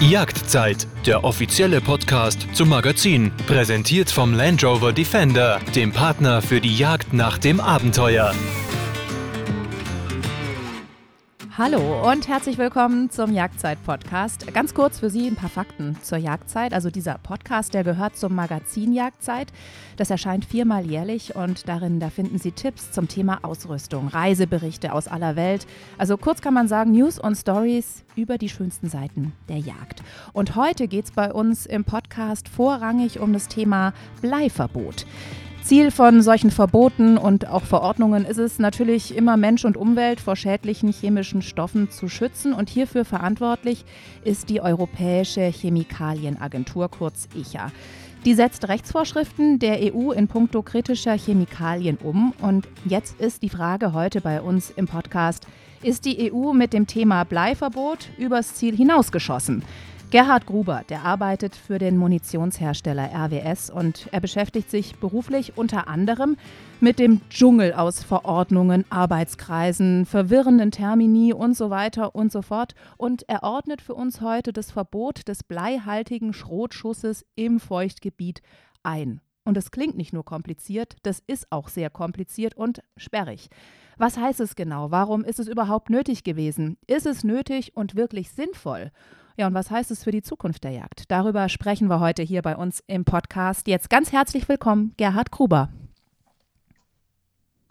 Jagdzeit, der offizielle Podcast zum Magazin, präsentiert vom Land Rover Defender, dem Partner für die Jagd nach dem Abenteuer. Hallo und herzlich willkommen zum Jagdzeit-Podcast. Ganz kurz für Sie ein paar Fakten zur Jagdzeit. Also dieser Podcast, der gehört zum Magazin Jagdzeit. Das erscheint viermal jährlich und darin, da finden Sie Tipps zum Thema Ausrüstung, Reiseberichte aus aller Welt. Also kurz kann man sagen, News und Stories über die schönsten Seiten der Jagd. Und heute geht es bei uns im Podcast vorrangig um das Thema Bleiverbot. Ziel von solchen Verboten und auch Verordnungen ist es natürlich immer Mensch und Umwelt vor schädlichen chemischen Stoffen zu schützen und hierfür verantwortlich ist die Europäische Chemikalienagentur kurz ECHA. Die setzt Rechtsvorschriften der EU in puncto kritischer Chemikalien um. Und jetzt ist die Frage heute bei uns im Podcast, ist die EU mit dem Thema Bleiverbot übers Ziel hinausgeschossen? Gerhard Gruber, der arbeitet für den Munitionshersteller RWS und er beschäftigt sich beruflich unter anderem mit dem Dschungel aus Verordnungen, Arbeitskreisen, verwirrenden Termini und so weiter und so fort. Und er ordnet für uns heute das Verbot des bleihaltigen Schrotschusses im Feuchtgebiet ein. Und das klingt nicht nur kompliziert, das ist auch sehr kompliziert und sperrig. Was heißt es genau? Warum ist es überhaupt nötig gewesen? Ist es nötig und wirklich sinnvoll? Ja, und was heißt es für die Zukunft der Jagd? Darüber sprechen wir heute hier bei uns im Podcast. Jetzt ganz herzlich willkommen, Gerhard Gruber.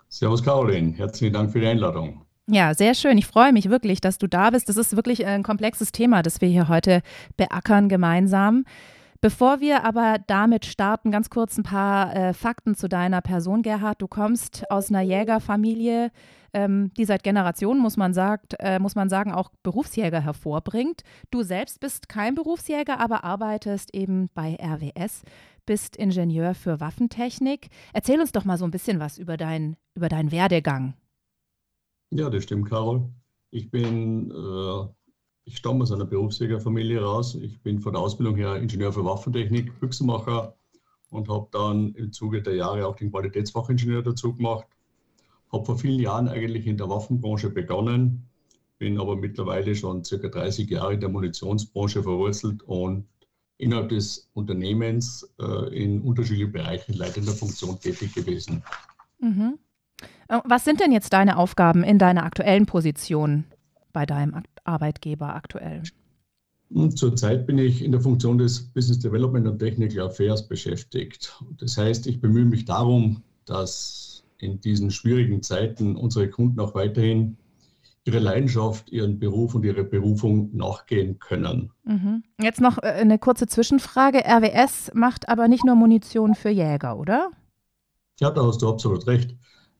Servus, Caroline. Herzlichen Dank für die Einladung. Ja, sehr schön. Ich freue mich wirklich, dass du da bist. Das ist wirklich ein komplexes Thema, das wir hier heute beackern gemeinsam. Bevor wir aber damit starten, ganz kurz ein paar äh, Fakten zu deiner Person, Gerhard. Du kommst aus einer Jägerfamilie, ähm, die seit Generationen, muss man, sagt, äh, muss man sagen, auch Berufsjäger hervorbringt. Du selbst bist kein Berufsjäger, aber arbeitest eben bei RWS, bist Ingenieur für Waffentechnik. Erzähl uns doch mal so ein bisschen was über, dein, über deinen Werdegang. Ja, das stimmt, Carol. Ich bin äh, ich stamme aus einer Berufsjägerfamilie raus. Ich bin von der Ausbildung her Ingenieur für Waffentechnik, Büchsenmacher und habe dann im Zuge der Jahre auch den Qualitätsfachingenieur dazu gemacht. Habe vor vielen Jahren eigentlich in der Waffenbranche begonnen, bin aber mittlerweile schon circa 30 Jahre in der Munitionsbranche verwurzelt und innerhalb des Unternehmens äh, in unterschiedlichen Bereichen leitender Funktion tätig gewesen. Mhm. Äh, was sind denn jetzt deine Aufgaben in deiner aktuellen Position bei deinem Arbeitgeber aktuell? Zurzeit bin ich in der Funktion des Business Development und Technical Affairs beschäftigt. Das heißt, ich bemühe mich darum, dass in diesen schwierigen Zeiten unsere Kunden auch weiterhin ihre Leidenschaft, ihren Beruf und ihre Berufung nachgehen können. Mhm. Jetzt noch äh, eine kurze Zwischenfrage. RWS macht aber nicht nur Munition für Jäger, oder? Ja, da hast du absolut recht.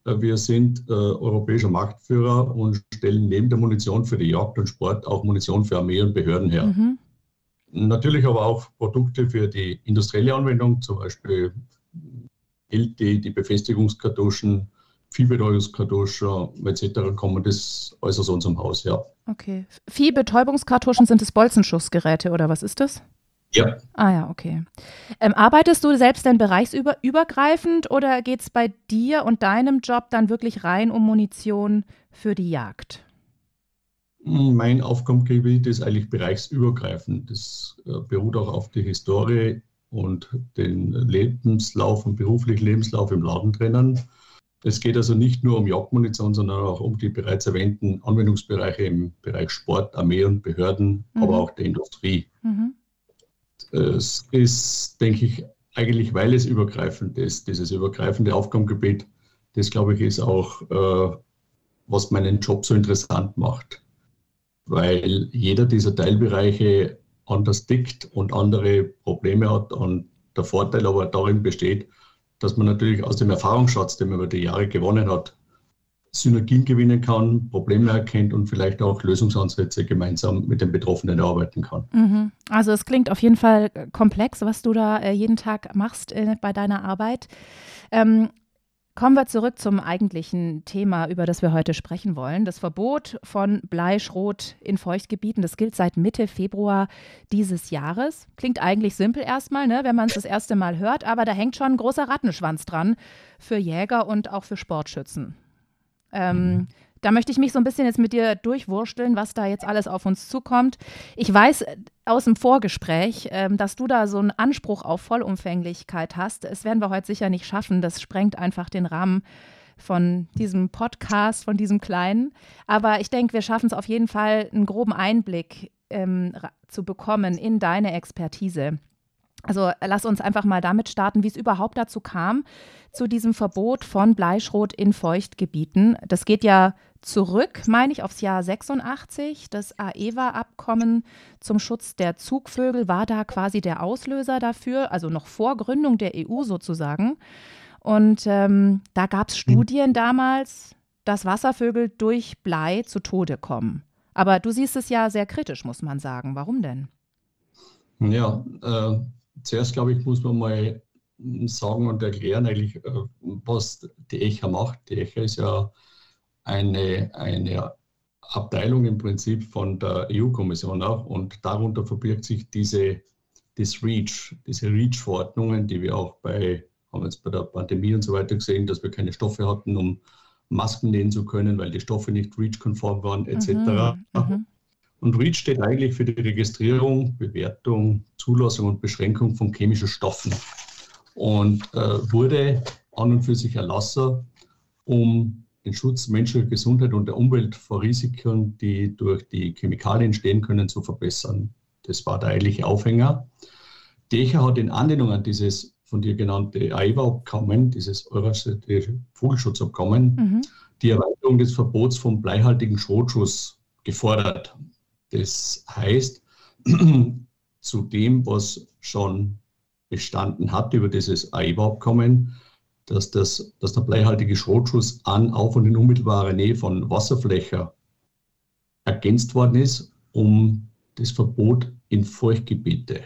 Äh, wir sind äh, europäischer Marktführer und stellen neben der Munition für die Jagd und Sport auch Munition für Armee und Behörden her. Mhm. Natürlich aber auch Produkte für die industrielle Anwendung, zum Beispiel gilt die, die Befestigungskartuschen, Viehbetäubungskartuschen etc. kommen das alles aus unserem Haus, ja. Okay. Viehbetäubungskartuschen sind es Bolzenschussgeräte oder was ist das? Ja. Ah ja, okay. Ähm, arbeitest du selbst denn bereichsübergreifend oder geht es bei dir und deinem Job dann wirklich rein um Munition für die Jagd? Mein Aufgabengebiet ist eigentlich bereichsübergreifend. Das äh, beruht auch auf die Historie und den Lebenslauf und beruflichen Lebenslauf im Laden drinnen. Es geht also nicht nur um Jagdmunition, sondern auch um die bereits erwähnten Anwendungsbereiche im Bereich Sport, Armee und Behörden, mhm. aber auch der Industrie. Mhm es ist, denke ich, eigentlich, weil es übergreifend ist, dieses übergreifende Aufgabengebiet, das glaube ich ist auch, äh, was meinen Job so interessant macht. Weil jeder dieser Teilbereiche anders tickt und andere Probleme hat. Und der Vorteil aber darin besteht, dass man natürlich aus dem Erfahrungsschatz, den man über die Jahre gewonnen hat, Synergien gewinnen kann, Probleme erkennt und vielleicht auch Lösungsansätze gemeinsam mit den Betroffenen erarbeiten kann. Mhm. Also es klingt auf jeden Fall komplex, was du da äh, jeden Tag machst äh, bei deiner Arbeit. Ähm, Kommen wir zurück zum eigentlichen Thema, über das wir heute sprechen wollen. Das Verbot von Bleischrot in Feuchtgebieten, das gilt seit Mitte Februar dieses Jahres. Klingt eigentlich simpel erstmal, ne, wenn man es das erste Mal hört, aber da hängt schon ein großer Rattenschwanz dran für Jäger und auch für Sportschützen. Ähm, Da möchte ich mich so ein bisschen jetzt mit dir durchwursteln, was da jetzt alles auf uns zukommt. Ich weiß äh, aus dem Vorgespräch, ähm, dass du da so einen Anspruch auf Vollumfänglichkeit hast. Das werden wir heute sicher nicht schaffen. Das sprengt einfach den Rahmen von diesem Podcast, von diesem kleinen. Aber ich denke, wir schaffen es auf jeden Fall, einen groben Einblick ähm, zu bekommen in deine Expertise. Also lass uns einfach mal damit starten, wie es überhaupt dazu kam, zu diesem Verbot von Bleischrot in Feuchtgebieten. Das geht ja zurück, meine ich, aufs Jahr 86. Das AEWA-Abkommen zum Schutz der Zugvögel war da quasi der Auslöser dafür, also noch vor Gründung der EU sozusagen. Und ähm, da gab es hm. Studien damals, dass Wasservögel durch Blei zu Tode kommen. Aber du siehst es ja sehr kritisch, muss man sagen. Warum denn? Ja, äh, zuerst glaube ich, muss man mal sagen und erklären, eigentlich, äh, was die ECHA macht. Die ECHA ist ja eine, eine Abteilung im Prinzip von der EU-Kommission auch und darunter verbirgt sich diese das REACH, diese REACH-Verordnungen, die wir auch bei, haben jetzt bei der Pandemie und so weiter gesehen, dass wir keine Stoffe hatten, um Masken nähen zu können, weil die Stoffe nicht REACH-konform waren, etc. Mhm, mhm. Und REACH steht eigentlich für die Registrierung, Bewertung, Zulassung und Beschränkung von chemischen Stoffen und äh, wurde an und für sich erlassen, um den Schutz menschlicher Gesundheit und der Umwelt vor Risiken, die durch die Chemikalien entstehen können, zu verbessern. Das war der eigentliche Aufhänger. DECHA hat in Anlehnung an dieses von dir genannte AIWA-Abkommen, dieses Eurasische Vogelschutzabkommen, mhm. die Erweiterung des Verbots von bleihaltigen Schrotschuss gefordert. Das heißt, zu dem, was schon bestanden hat über dieses AIWA-Abkommen, dass, das, dass der bleihaltige Schrotschuss an, auf und in unmittelbarer Nähe von Wasserflächen ergänzt worden ist, um das Verbot in Feuchtgebiete.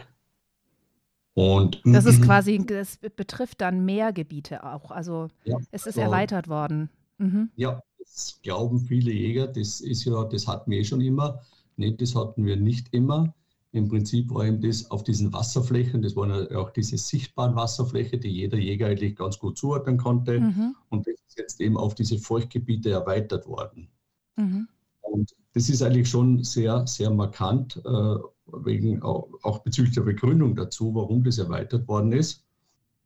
Und das ist quasi, das betrifft dann mehr Gebiete auch. Also ja, es ist erweitert worden. Mhm. Ja, das glauben viele Jäger. Das ist ja, das hatten wir eh schon immer. Nee, das hatten wir nicht immer. Im Prinzip war eben das auf diesen Wasserflächen, das waren ja auch diese sichtbaren Wasserflächen, die jeder Jäger eigentlich ganz gut zuordnen konnte. Mhm. Und das ist jetzt eben auf diese Feuchtgebiete erweitert worden. Mhm. Und das ist eigentlich schon sehr, sehr markant, äh, wegen auch, auch, bezüglich der Begründung dazu, warum das erweitert worden ist.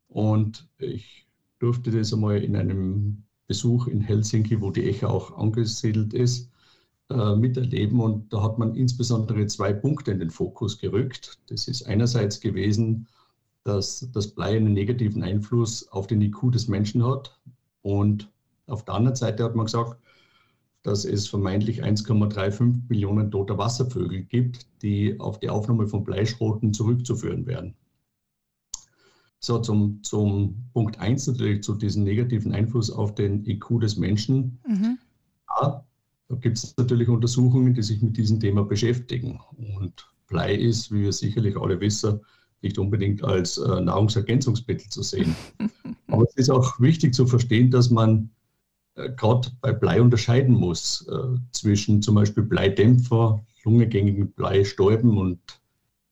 Und ich durfte das einmal in einem Besuch in Helsinki, wo die ECHA auch angesiedelt ist, äh, miterleben. Und da hat man insbesondere zwei Punkte in den Fokus gerückt. Das ist einerseits gewesen, dass das Blei einen negativen Einfluss auf den IQ des Menschen hat. Und auf der anderen Seite hat man gesagt, dass es vermeintlich 1,35 Millionen toter Wasservögel gibt, die auf die Aufnahme von Bleischroten zurückzuführen wären. So, zum, zum Punkt 1 natürlich zu diesem negativen Einfluss auf den IQ des Menschen. Mhm. Da gibt es natürlich Untersuchungen, die sich mit diesem Thema beschäftigen. Und Blei ist, wie wir sicherlich alle wissen, nicht unbedingt als äh, Nahrungsergänzungsmittel zu sehen. Aber es ist auch wichtig zu verstehen, dass man äh, gerade bei Blei unterscheiden muss äh, zwischen zum Beispiel Bleidämpfer, lungengängigen Bleistäuben und,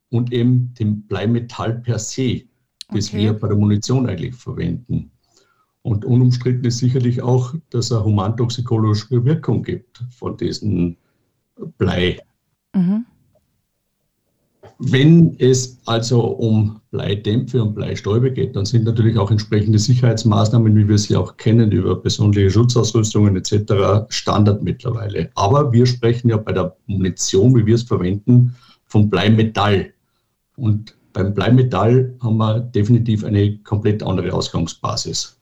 und eben dem Bleimetall per se, das okay. wir bei der Munition eigentlich verwenden. Und unumstritten ist sicherlich auch, dass es eine humantoxikologische Wirkung gibt von diesem Blei. Mhm. Wenn es also um Bleidämpfe und Bleistäube geht, dann sind natürlich auch entsprechende Sicherheitsmaßnahmen, wie wir sie auch kennen, über besondere Schutzausrüstungen etc. Standard mittlerweile. Aber wir sprechen ja bei der Munition, wie wir es verwenden, von Bleimetall. Und beim Bleimetall haben wir definitiv eine komplett andere Ausgangsbasis.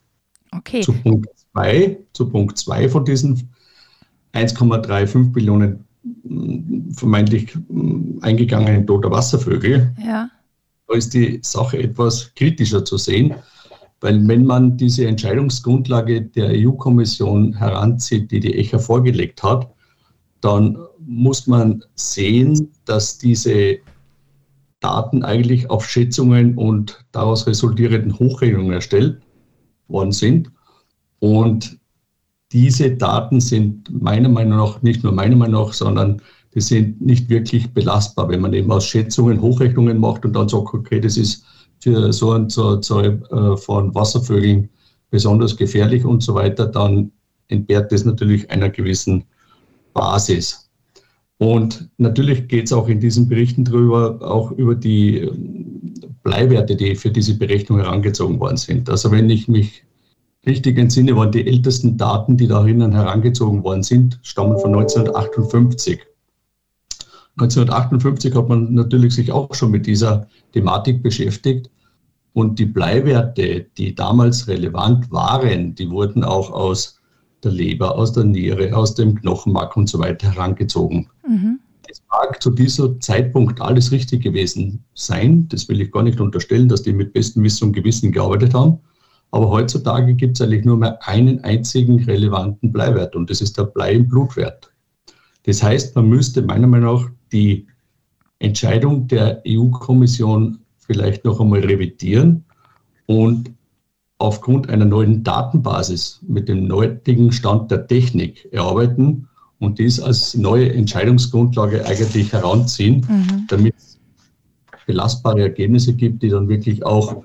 Okay. Zu Punkt 2, zu Punkt 2 von diesen 1,35 Billionen mm, vermeintlich mm, eingegangenen toter Wasservögel. Ja. Da ist die Sache etwas kritischer zu sehen, weil wenn man diese Entscheidungsgrundlage der EU-Kommission heranzieht, die die ECHA vorgelegt hat, dann muss man sehen, dass diese Daten eigentlich auf Schätzungen und daraus resultierenden Hochrechnungen erstellt worden sind. Und diese Daten sind meiner Meinung nach, nicht nur meiner Meinung nach, sondern die sind nicht wirklich belastbar. Wenn man eben aus Schätzungen Hochrechnungen macht und dann sagt, okay, das ist für so eine Zahl äh, von Wasservögeln besonders gefährlich und so weiter, dann entbehrt das natürlich einer gewissen Basis. Und natürlich geht es auch in diesen Berichten darüber, auch über die Bleiwerte, die für diese Berechnung herangezogen worden sind. Also wenn ich mich richtig entsinne, waren die ältesten Daten, die darin herangezogen worden sind, stammen von 1958. 1958 hat man natürlich sich auch schon mit dieser Thematik beschäftigt. Und die Bleiwerte, die damals relevant waren, die wurden auch aus der Leber, aus der Niere, aus dem Knochenmark und so weiter herangezogen. Mhm. Das mag zu diesem Zeitpunkt alles richtig gewesen sein. Das will ich gar nicht unterstellen, dass die mit bestem Wissen und Gewissen gearbeitet haben. Aber heutzutage gibt es eigentlich nur mehr einen einzigen relevanten Bleiwert und das ist der Blei im Blutwert. Das heißt, man müsste meiner Meinung nach die Entscheidung der EU-Kommission vielleicht noch einmal revidieren und aufgrund einer neuen Datenbasis mit dem heutigen Stand der Technik erarbeiten und dies als neue Entscheidungsgrundlage eigentlich heranziehen, mhm. damit es belastbare Ergebnisse gibt, die dann wirklich auch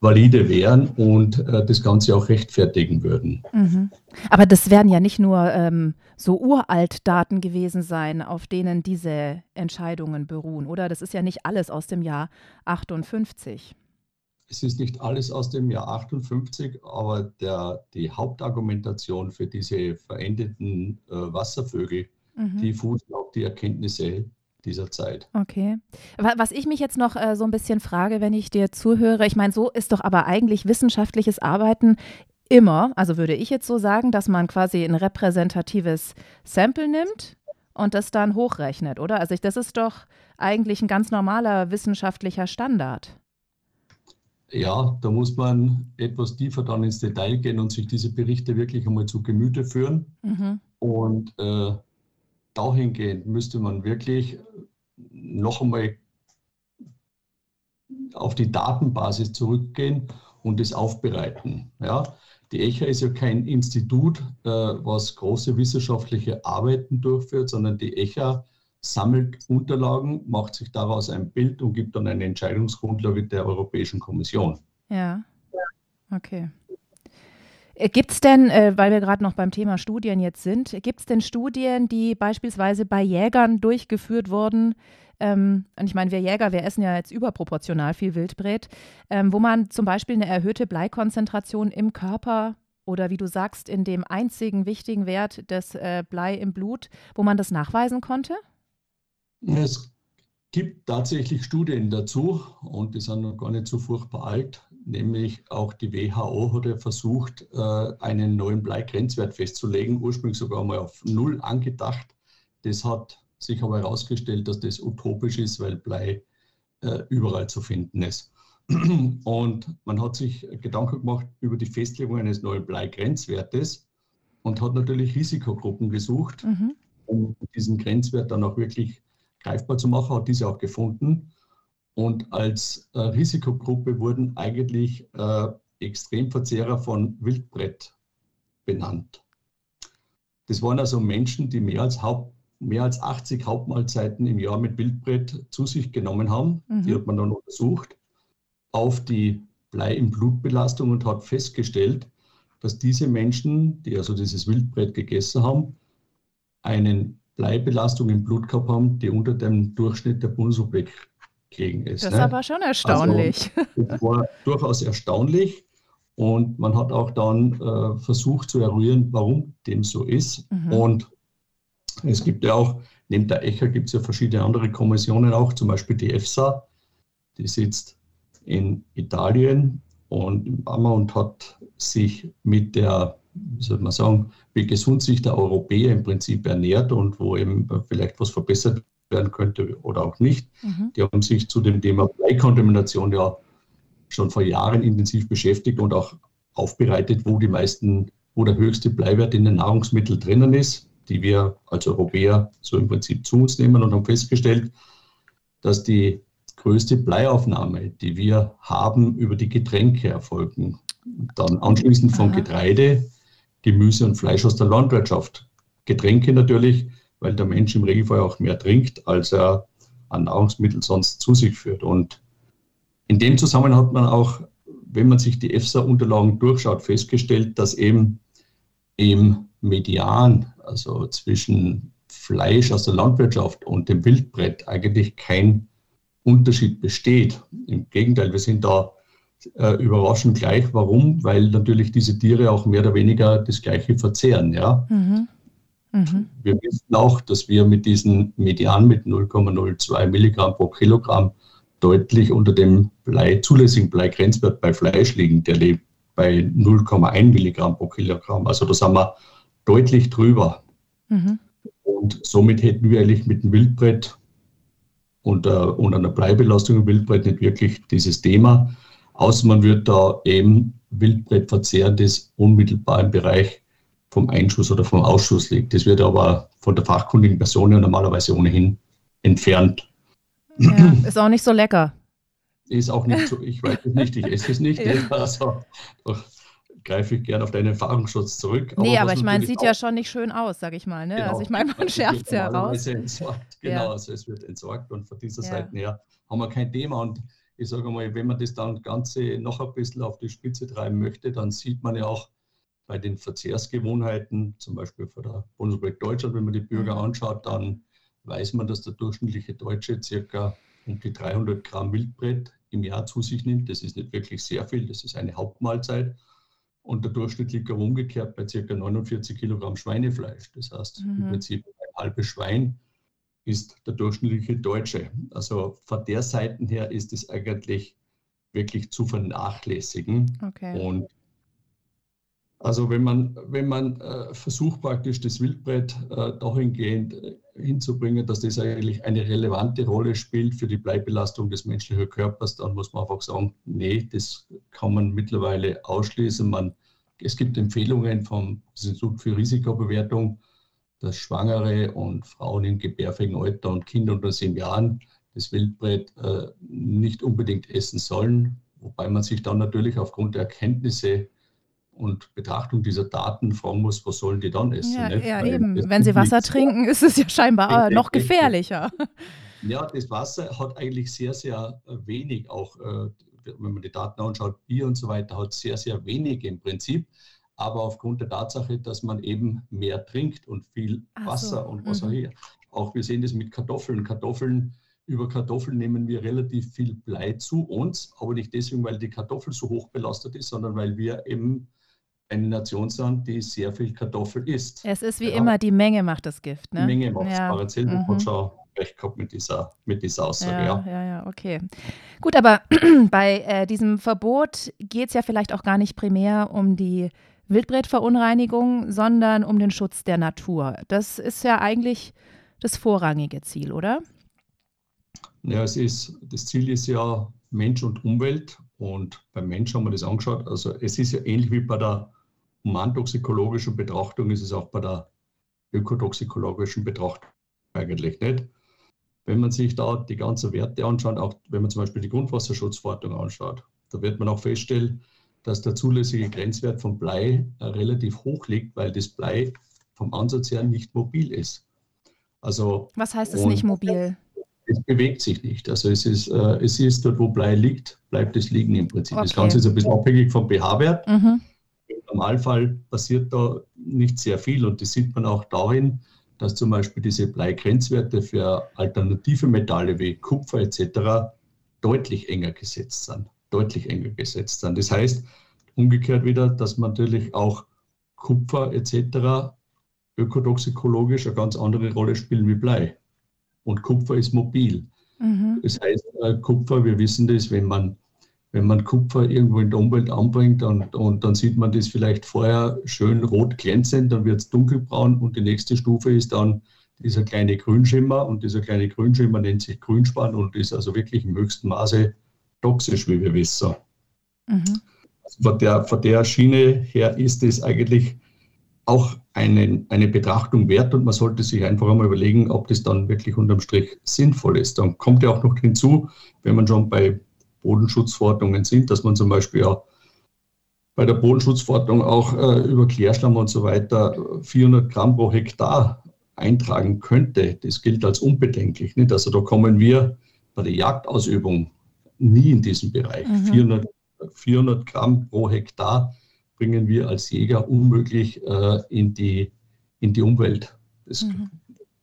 valide wären und äh, das Ganze auch rechtfertigen würden. Mhm. Aber das werden ja nicht nur ähm, so uralt Daten gewesen sein, auf denen diese Entscheidungen beruhen, oder? Das ist ja nicht alles aus dem Jahr 58. Es ist nicht alles aus dem Jahr 58, aber der, die Hauptargumentation für diese verendeten äh, Wasservögel, mhm. die fußen auf die Erkenntnisse dieser Zeit. Okay. Was ich mich jetzt noch äh, so ein bisschen frage, wenn ich dir zuhöre, ich meine, so ist doch aber eigentlich wissenschaftliches Arbeiten immer, also würde ich jetzt so sagen, dass man quasi ein repräsentatives Sample nimmt und das dann hochrechnet, oder? Also ich, das ist doch eigentlich ein ganz normaler wissenschaftlicher Standard. Ja, da muss man etwas tiefer dann ins Detail gehen und sich diese Berichte wirklich einmal zu Gemüte führen. Mhm. Und äh, dahingehend müsste man wirklich noch einmal auf die Datenbasis zurückgehen und es aufbereiten. Ja? Die ECHA ist ja kein Institut, äh, was große wissenschaftliche Arbeiten durchführt, sondern die ECHA sammelt Unterlagen, macht sich daraus ein Bild und gibt dann eine Entscheidungsgrundlage der Europäischen Kommission. Ja, okay. Äh, gibt es denn, äh, weil wir gerade noch beim Thema Studien jetzt sind, gibt es denn Studien, die beispielsweise bei Jägern durchgeführt wurden? Ähm, und ich meine, wir Jäger, wir essen ja jetzt überproportional viel Wildbret, ähm, wo man zum Beispiel eine erhöhte Bleikonzentration im Körper oder wie du sagst, in dem einzigen wichtigen Wert des äh, Blei im Blut, wo man das nachweisen konnte? Es gibt tatsächlich Studien dazu und die sind noch gar nicht so furchtbar alt nämlich auch die WHO hat ja versucht, äh, einen neuen Bleigrenzwert festzulegen, ursprünglich sogar mal auf Null angedacht. Das hat sich aber herausgestellt, dass das utopisch ist, weil Blei äh, überall zu finden ist. Und man hat sich Gedanken gemacht über die Festlegung eines neuen Bleigrenzwertes und hat natürlich Risikogruppen gesucht, mhm. um diesen Grenzwert dann auch wirklich greifbar zu machen, hat diese auch gefunden. Und als äh, Risikogruppe wurden eigentlich äh, Extremverzehrer von Wildbrett benannt. Das waren also Menschen, die mehr als, Haupt, mehr als 80 Hauptmahlzeiten im Jahr mit Wildbrett zu sich genommen haben. Mhm. Die hat man dann untersucht auf die Blei- im Blutbelastung und hat festgestellt, dass diese Menschen, die also dieses Wildbrett gegessen haben, eine Bleibelastung im Blut gehabt haben, die unter dem Durchschnitt der Bundesrepublik gegen ist. Das ist ne? aber schon erstaunlich. Also, das war durchaus erstaunlich. Und man hat auch dann äh, versucht zu eruieren, warum dem so ist. Mhm. Und es gibt ja auch, neben der ECHA gibt es ja verschiedene andere Kommissionen auch, zum Beispiel die EFSA, die sitzt in Italien und im Bammer und hat sich mit der, wie soll man sagen, wie gesund sich der Europäer im Prinzip ernährt und wo eben vielleicht was verbessert werden könnte oder auch nicht. Mhm. Die haben sich zu dem Thema Bleikontamination ja schon vor Jahren intensiv beschäftigt und auch aufbereitet, wo die meisten, wo der höchste Bleiwert in den Nahrungsmitteln drinnen ist, die wir als Europäer so im Prinzip zu uns nehmen und haben festgestellt, dass die größte Bleiaufnahme, die wir haben, über die Getränke erfolgen. Dann anschließend Aha. Getreide, Gemüse und Fleisch aus der Landwirtschaft. Getränke natürlich weil der Mensch im Regelfall auch mehr trinkt, als er an Nahrungsmitteln sonst zu sich führt. Und in dem Zusammenhang hat man auch, wenn man sich die EFSA-Unterlagen durchschaut, festgestellt, dass eben im Median, also zwischen Fleisch aus der Landwirtschaft und dem Wildbrett eigentlich kein Unterschied besteht. Im Gegenteil, wir sind da äh, überraschend gleich. Warum? Weil natürlich diese Tiere auch mehr oder weniger das Gleiche verzehren. Ja? Mhm. Mhm. Wir wissen auch, dass wir mit diesem Median mit 0,02 Milligramm pro Kilogramm deutlich unter dem Blei, zulässigen Bleigrenzwert bei Fleisch liegen. Der liegt bei 0,1 Milligramm pro Kilogramm. Also da sind wir deutlich drüber. Mhm. Und somit hätten wir eigentlich mit dem Wildbrett und, äh, und einer Bleibelastung im Wildbrett nicht wirklich dieses Thema. Außer man wird da eben Wildbrett verzehren, das unmittelbar im Bereich vom Einschuss oder vom Ausschuss liegt. Das wird aber von der fachkundigen Person ja normalerweise ohnehin entfernt. Ja, ist auch nicht so lecker. Ist auch nicht so, ich weiß es nicht, ich esse es nicht. ja. Also greife ich gerne auf deinen Erfahrungsschutz zurück. Aber nee, aber ich meine, es sieht ja schon nicht schön aus, sag ich mal. Ne? Genau. Also ich meine, man schärft es ja raus. Entsorgt. Genau, ja. also es wird entsorgt und von dieser ja. Seite her haben wir kein Thema. Und ich sage mal, wenn man das dann Ganze noch ein bisschen auf die Spitze treiben möchte, dann sieht man ja auch bei den Verzehrsgewohnheiten, zum Beispiel von der Bundesrepublik Deutschland, wenn man die Bürger mhm. anschaut, dann weiß man, dass der durchschnittliche Deutsche circa um die 300 Gramm Wildbrett im Jahr zu sich nimmt. Das ist nicht wirklich sehr viel, das ist eine Hauptmahlzeit. Und der Durchschnitt liegt auch umgekehrt bei ca. 49 Kilogramm Schweinefleisch. Das heißt, mhm. im Prinzip ein halbes Schwein ist der durchschnittliche Deutsche. Also von der Seite her ist es eigentlich wirklich zu vernachlässigen. Okay. Und also wenn man, wenn man äh, versucht praktisch das Wildbrett äh, dahingehend äh, hinzubringen, dass das eigentlich eine relevante Rolle spielt für die Bleibelastung des menschlichen Körpers, dann muss man einfach sagen, nee, das kann man mittlerweile ausschließen. Man, es gibt Empfehlungen vom Institut für Risikobewertung, dass Schwangere und Frauen im gebärfähigen Alter und Kinder unter sieben Jahren das Wildbrett äh, nicht unbedingt essen sollen, wobei man sich dann natürlich aufgrund der Erkenntnisse und Betrachtung dieser Daten fragen muss, was sollen die dann essen? Ja, ja eben. Wenn sie Wasser trinken, ist es ja scheinbar noch gefährlicher. Ja, das Wasser hat eigentlich sehr, sehr wenig, auch äh, wenn man die Daten anschaut, Bier und so weiter, hat sehr, sehr wenig im Prinzip. Aber aufgrund der Tatsache, dass man eben mehr trinkt und viel Wasser so. und was auch mhm. hier. Auch wir sehen das mit Kartoffeln. Kartoffeln, über Kartoffeln nehmen wir relativ viel Blei zu uns, aber nicht deswegen, weil die Kartoffel so hoch belastet ist, sondern weil wir eben eine Nation sind, die sehr viel Kartoffel isst. Es ist wie ja. immer, die Menge macht das Gift. Ne? Die Menge macht es. Ja. Paracelsus mhm. hat schon recht gehabt mit dieser, mit dieser Aussage. Ja, ja, ja, ja okay. Gut, aber bei äh, diesem Verbot geht es ja vielleicht auch gar nicht primär um die Wildbretverunreinigung, sondern um den Schutz der Natur. Das ist ja eigentlich das vorrangige Ziel, oder? Ja, es ist, das Ziel ist ja Mensch und Umwelt. Und beim Mensch haben wir das angeschaut. Also es ist ja ähnlich wie bei der humantoxikologischen Betrachtung, ist es auch bei der ökotoxikologischen Betrachtung eigentlich nicht. Wenn man sich da die ganzen Werte anschaut, auch wenn man zum Beispiel die Grundwasserschutzverordnung anschaut, da wird man auch feststellen, dass der zulässige Grenzwert von Blei äh, relativ hoch liegt, weil das Blei vom Ansatz her nicht mobil ist. Also, Was heißt es nicht mobil? Es bewegt sich nicht. Also es ist, äh, es ist dort, wo Blei liegt, bleibt es liegen im Prinzip. Okay. Das Ganze ist ein bisschen abhängig vom pH-Wert. Mhm. Im Normalfall passiert da nicht sehr viel und das sieht man auch darin, dass zum Beispiel diese Bleigrenzwerte für alternative Metalle wie Kupfer etc. deutlich enger gesetzt sind. Deutlich enger gesetzt sind. Das heißt, umgekehrt wieder, dass man natürlich auch Kupfer etc. ökotoxikologisch eine ganz andere Rolle spielen wie Blei. Und Kupfer ist mobil. Mhm. Das heißt, äh, Kupfer, wir wissen das, wenn man, wenn man Kupfer irgendwo in der Umwelt anbringt und, und dann sieht man das vielleicht vorher schön rot glänzend, dann wird es dunkelbraun und die nächste Stufe ist dann dieser kleine Grünschimmer und dieser kleine Grünschimmer nennt sich Grünspan und ist also wirklich im höchsten Maße toxisch, wie wir wissen. Mhm. Also von, der, von der Schiene her ist es eigentlich auch eine, eine Betrachtung wert und man sollte sich einfach einmal überlegen, ob das dann wirklich unterm Strich sinnvoll ist. Dann kommt ja auch noch hinzu, wenn man schon bei Bodenschutzverordnungen sind, dass man zum Beispiel ja bei der Bodenschutzverordnung auch äh, über Klärschlamm und so weiter 400 Gramm pro Hektar eintragen könnte. Das gilt als unbedenklich. Nicht? Also da kommen wir bei der Jagdausübung nie in diesen Bereich. Mhm. 400, 400 Gramm pro Hektar bringen wir als Jäger unmöglich äh, in, die, in die Umwelt. Das mhm.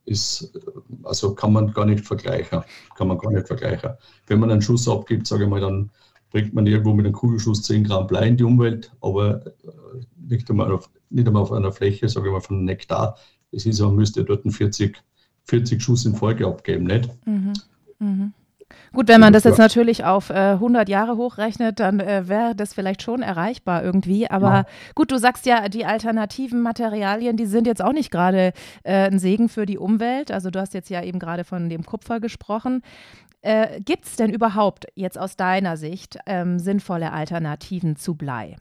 ist, also kann man gar nicht vergleichen. Kann man gar nicht vergleichen. Wenn man einen Schuss abgibt, sage ich mal, dann bringt man irgendwo mit einem Kugelschuss 10 Gramm Blei in die Umwelt, aber äh, nicht einmal auf, nicht einmal auf einer Fläche, sage ich mal, von Nektar. Es ist, man müsste dort 40, 40 Schuss in Folge abgeben, nicht? Mhm. Mhm. Gut, wenn man das jetzt natürlich auf äh, 100 Jahre hochrechnet, dann äh, wäre das vielleicht schon erreichbar irgendwie. Aber ja. gut, du sagst ja, die alternativen Materialien, die sind jetzt auch nicht gerade äh, ein Segen für die Umwelt. Also du hast jetzt ja eben gerade von dem Kupfer gesprochen. Äh, Gibt es denn überhaupt jetzt aus deiner Sicht ähm, sinnvolle Alternativen zu Blei?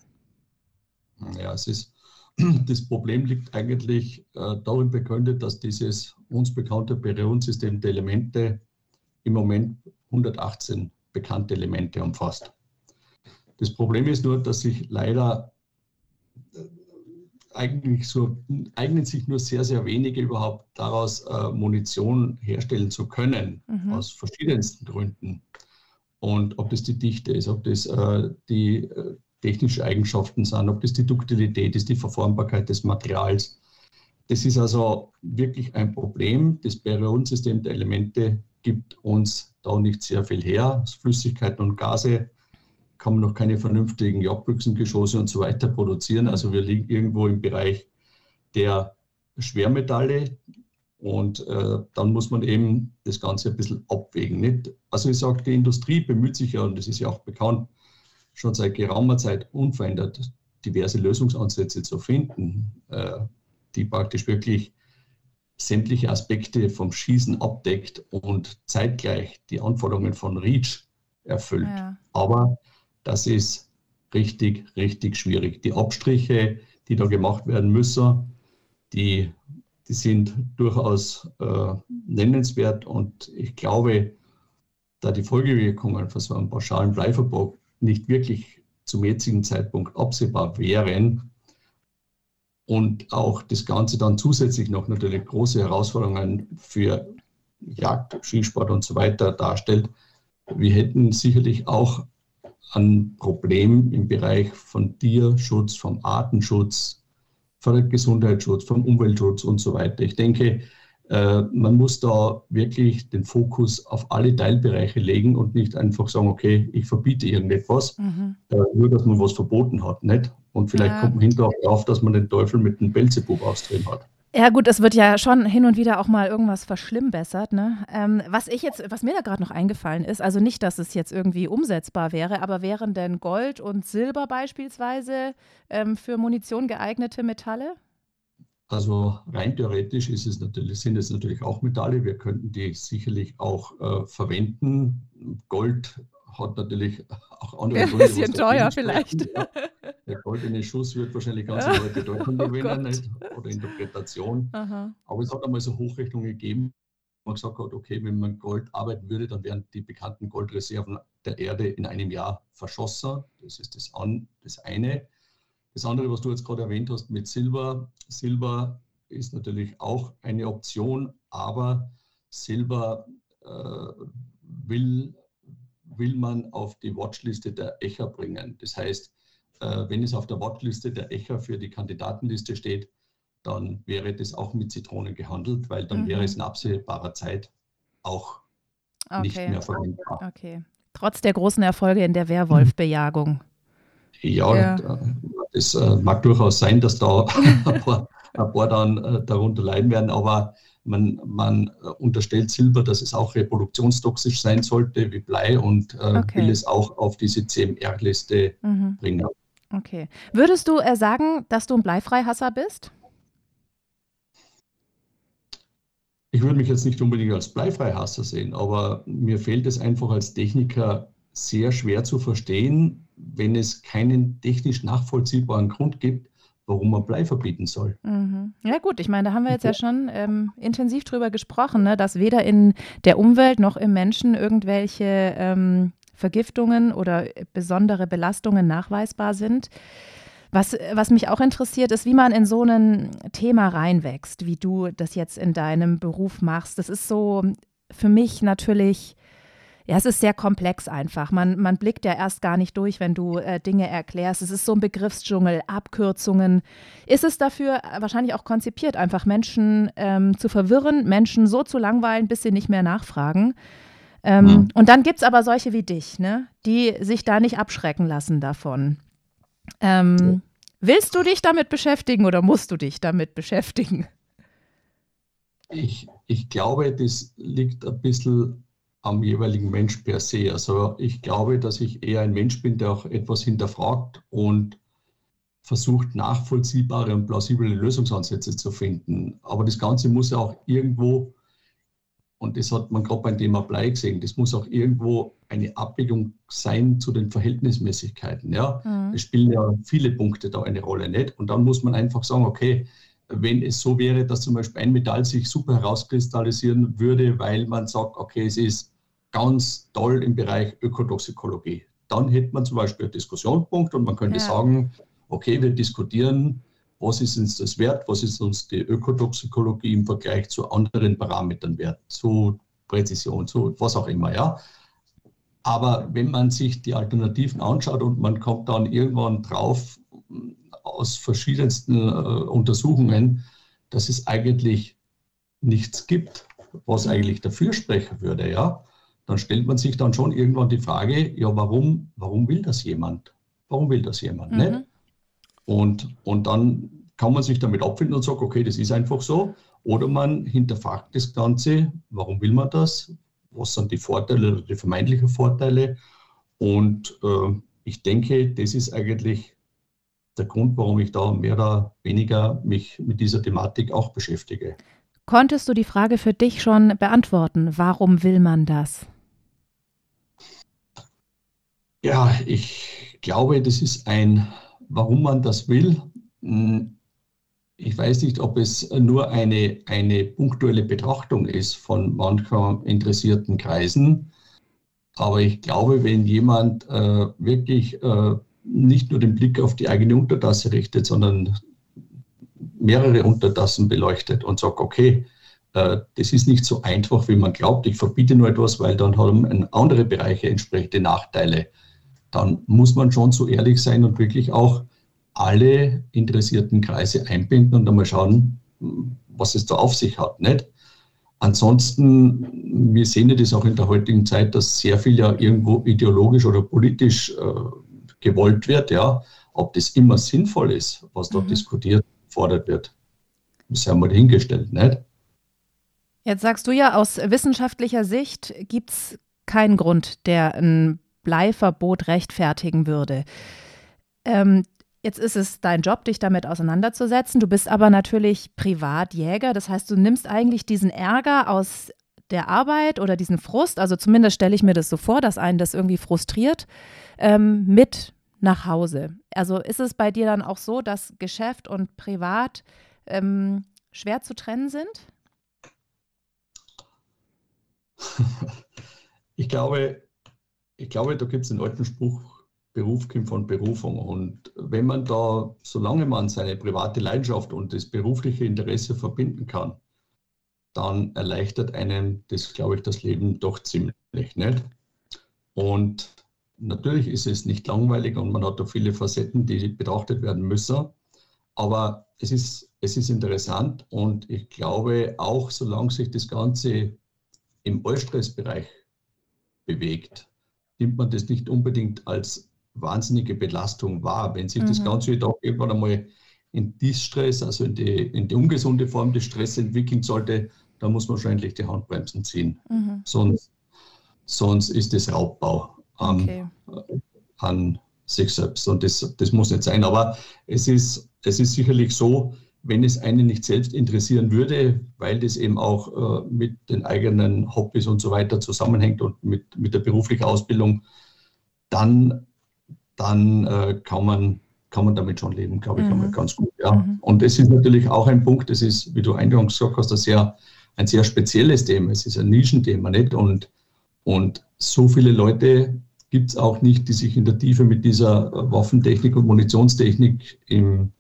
Ja, es ist, das Problem liegt eigentlich äh, darin begründet, dass dieses uns bekannte Periodensystem der Elemente im Moment 118 bekannte Elemente umfasst. Das Problem ist nur, dass sich leider äh, eigentlich so eignen sich nur sehr, sehr wenige überhaupt daraus äh, Munition herstellen zu können, mhm. aus verschiedensten Gründen. Und ob das die Dichte ist, ob das äh, die äh, technischen Eigenschaften sind, ob das die Duktilität ist, die Verformbarkeit des Materials. Das ist also wirklich ein Problem. Das Periodensystem der Elemente gibt uns da nicht sehr viel her. Flüssigkeiten und Gase kann man noch keine vernünftigen Jagdbüchsengeschosse und so weiter produzieren. Also wir liegen irgendwo im Bereich der Schwermetalle und äh, dann muss man eben das Ganze ein bisschen abwägen. Nicht? Also ich sage, die Industrie bemüht sich ja, und das ist ja auch bekannt, schon seit geraumer Zeit unverändert diverse Lösungsansätze zu finden, äh, die praktisch wirklich sämtliche Aspekte vom Schießen abdeckt und zeitgleich die Anforderungen von REACH erfüllt. Ja. Aber das ist richtig, richtig schwierig. Die Abstriche, die da gemacht werden müssen, die, die sind durchaus äh, nennenswert und ich glaube, da die Folgewirkungen von so einem pauschalen Bleiverbot nicht wirklich zum jetzigen Zeitpunkt absehbar wären, und auch das Ganze dann zusätzlich noch natürlich große Herausforderungen für Jagd, Skisport und so weiter darstellt. Wir hätten sicherlich auch ein Problem im Bereich von Tierschutz, vom Artenschutz, vom Gesundheitsschutz, vom Umweltschutz und so weiter. Ich denke, äh, man muss da wirklich den Fokus auf alle Teilbereiche legen und nicht einfach sagen, okay, ich verbiete irgendetwas, mhm. Äh, nur dass man was verboten hat. Nicht? Und vielleicht ja. kommt man hinterher auch drauf, dass man den Teufel mit dem Belzebub ausdrehen hat. Ja gut, es wird ja schon hin und wieder auch mal irgendwas verschlimmbessert. Ne? Ähm, was ich jetzt, was mir da gerade noch eingefallen ist, also nicht, dass es jetzt irgendwie umsetzbar wäre, aber wären denn Gold und Silber beispielsweise ähm, für Munition geeignete Metalle? Also rein theoretisch ist es natürlich, sind es natürlich auch Metalle. Wir könnten die sicherlich auch äh, verwenden. Gold hat natürlich auch andere Ein bisschen teuer vielleicht. Ja. Der goldene Schuss wird wahrscheinlich ganz neue Bedeutung oh gewinnen nicht? oder Interpretation. Aha. Aber es hat einmal so Hochrechnungen gegeben, wo man gesagt hat, okay, wenn man Gold arbeiten würde, dann wären die bekannten Goldreserven der Erde in einem Jahr verschossen. Das ist das, an, das eine. Das andere, was du jetzt gerade erwähnt hast mit Silber. Silber ist natürlich auch eine Option, aber Silber äh, will will man auf die Watchliste der ECHA bringen. Das heißt, äh, wenn es auf der Watchliste der ECHA für die Kandidatenliste steht, dann wäre das auch mit Zitronen gehandelt, weil dann mhm. wäre es in absehbarer Zeit auch okay. nicht mehr verwendbar. Okay. Trotz der großen Erfolge in der Werwolfbejagung. Ja, ja. Äh, das äh, mag durchaus sein, dass da ein, paar, ein paar dann darunter leiden werden, aber man, man äh, unterstellt Silber, dass es auch reproduktionstoxisch sein sollte wie Blei und äh, okay. will es auch auf diese CMR-Liste mhm. bringen. Okay. Würdest du äh, sagen, dass du ein Bleifreihasser bist? Ich würde mich jetzt nicht unbedingt als Bleifreihasser sehen, aber mir fehlt es einfach als Techniker sehr schwer zu verstehen, wenn es keinen technisch nachvollziehbaren Grund gibt, warum man Blei verbieten soll. Mhm. Ja gut, ich meine, da haben wir jetzt ja schon ähm, intensiv drüber gesprochen, ne, dass weder in der Umwelt noch im Menschen irgendwelche ähm, Vergiftungen oder besondere Belastungen nachweisbar sind. Was, was mich auch interessiert, ist, wie man in so ein Thema reinwächst, wie du das jetzt in deinem Beruf machst. Das ist so für mich natürlich Ja, es ist sehr komplex einfach. Man, man blickt ja erst gar nicht durch, wenn du äh, Dinge erklärst. Es ist so ein Begriffsdschungel, Abkürzungen. Ist es dafür wahrscheinlich auch konzipiert, einfach Menschen ähm, zu verwirren, Menschen so zu langweilen, bis sie nicht mehr nachfragen? Ähm, mhm. Und dann gibt es aber solche wie dich, ne? die sich da nicht abschrecken lassen davon. Ähm, ja. Willst du dich damit beschäftigen oder musst du dich damit beschäftigen? Ich, ich glaube, das liegt ein bisschen am jeweiligen Mensch per se. Also ich glaube, dass ich eher ein Mensch bin, der auch etwas hinterfragt und versucht, nachvollziehbare und plausible Lösungsansätze zu finden. Aber das Ganze muss ja auch irgendwo, und das hat man gerade beim Thema Blei gesehen, das muss auch irgendwo eine Abwägung sein zu den Verhältnismäßigkeiten. Ja? Mhm. Es spielen ja viele Punkte da eine Rolle, nicht? Und dann muss man einfach sagen, okay, wenn es so wäre, dass zum Beispiel ein Metall sich super herauskristallisieren würde, weil man sagt, okay, es ist ganz toll im Bereich Ökotoxikologie. Dann hätte man zum Beispiel einen Diskussionspunkt und man könnte ja. sagen, okay, wir diskutieren, was ist uns das wert, was ist uns die Ökotoxikologie im Vergleich zu anderen Parametern wert, zu Präzision, zu was auch immer, ja. Aber wenn man sich die Alternativen anschaut und man kommt dann irgendwann drauf aus verschiedensten äh, Untersuchungen, dass es eigentlich nichts gibt, was eigentlich dafür sprechen würde, ja, dann stellt man sich dann schon irgendwann die Frage, ja, warum, warum will das jemand? Warum will das jemand? Mhm. Nicht? Und, und dann kann man sich damit abfinden und sagt, okay, das ist einfach so. Oder man hinterfragt das Ganze, warum will man das? Was sind die Vorteile oder die vermeintlichen Vorteile? Und äh, ich denke, das ist eigentlich der Grund, warum ich da mehr oder weniger mich mit dieser Thematik auch beschäftige. Konntest du die Frage für dich schon beantworten? Warum will man das? Ja, ich glaube, das ist ein, warum man das will. Hm, ich weiß nicht, ob es nur eine, eine punktuelle Betrachtung ist von manchen interessierten Kreisen, aber ich glaube, wenn jemand äh, wirklich äh, nicht nur den Blick auf die eigene Untertasse richtet, sondern mehrere Untertassen beleuchtet und sagt, okay, äh, das ist nicht so einfach, wie man glaubt. Ich verbiete nur etwas, weil dann haben andere Bereiche entsprechende Nachteile dann muss man schon so ehrlich sein und wirklich auch alle interessierten Kreise einbinden und einmal schauen, was es da auf sich hat. Nicht? Ansonsten, wir sehen ja das auch in der heutigen Zeit, dass sehr viel ja irgendwo ideologisch oder politisch äh, gewollt wird. Ja. Ob das immer sinnvoll ist, was dort mhm. diskutiert, fordert wird, ist ja mal dahingestellt. Nicht? Jetzt sagst du ja, aus wissenschaftlicher Sicht gibt es keinen Grund, der ein Bleiverbot rechtfertigen würde. Ähm, Jetzt ist es dein Job, dich damit auseinanderzusetzen. Du bist aber natürlich Privatjäger. Das heißt, du nimmst eigentlich diesen Ärger aus der Arbeit oder diesen Frust, also zumindest stelle ich mir das so vor, dass einen das irgendwie frustriert, ähm, mit nach Hause. Also ist es bei dir dann auch so, dass Geschäft und Privat ähm, schwer zu trennen sind? Ich glaube, ich glaube, da gibt es einen alten Spruch, Beruf kommt von Berufung. Und wenn man da, solange man seine private Leidenschaft und das berufliche Interesse verbinden kann, dann erleichtert einem das, glaube ich, das Leben doch ziemlich. Nicht? Und natürlich ist es nicht langweilig und man hat da viele Facetten, die betrachtet werden müssen. Aber es ist, es ist interessant und ich glaube auch, solange sich das Ganze im Allstressbereich bewegt, nimmt man das nicht unbedingt als wahnsinnige Belastung wahr. Wenn sich mhm. das Ganze doch irgendwann einmal in Distress, also in die, in die ungesunde Form des Stress entwickeln sollte, dann muss man wahrscheinlich die Handbremsen ziehen. Mhm. Sonst, sonst ist es Raubbau an, okay. an sich selbst. Und das, das muss nicht sein. Aber es ist, es ist sicherlich so, wenn es einen nicht selbst interessieren würde, weil das eben auch äh, mit den eigenen Hobbys und so weiter zusammenhängt und mit, mit der beruflichen Ausbildung, dann, dann äh, kann, man, kann man damit schon leben, glaube ich, mhm. ganz gut. Ja. Mhm. Und es ist natürlich auch ein Punkt, das ist, wie du eingangs gesagt hast, ein sehr, ein sehr spezielles Thema. Es ist ein Nischenthema, nicht? Und, und so viele Leute gibt es auch nicht, die sich in der Tiefe mit dieser Waffentechnik und Munitionstechnik im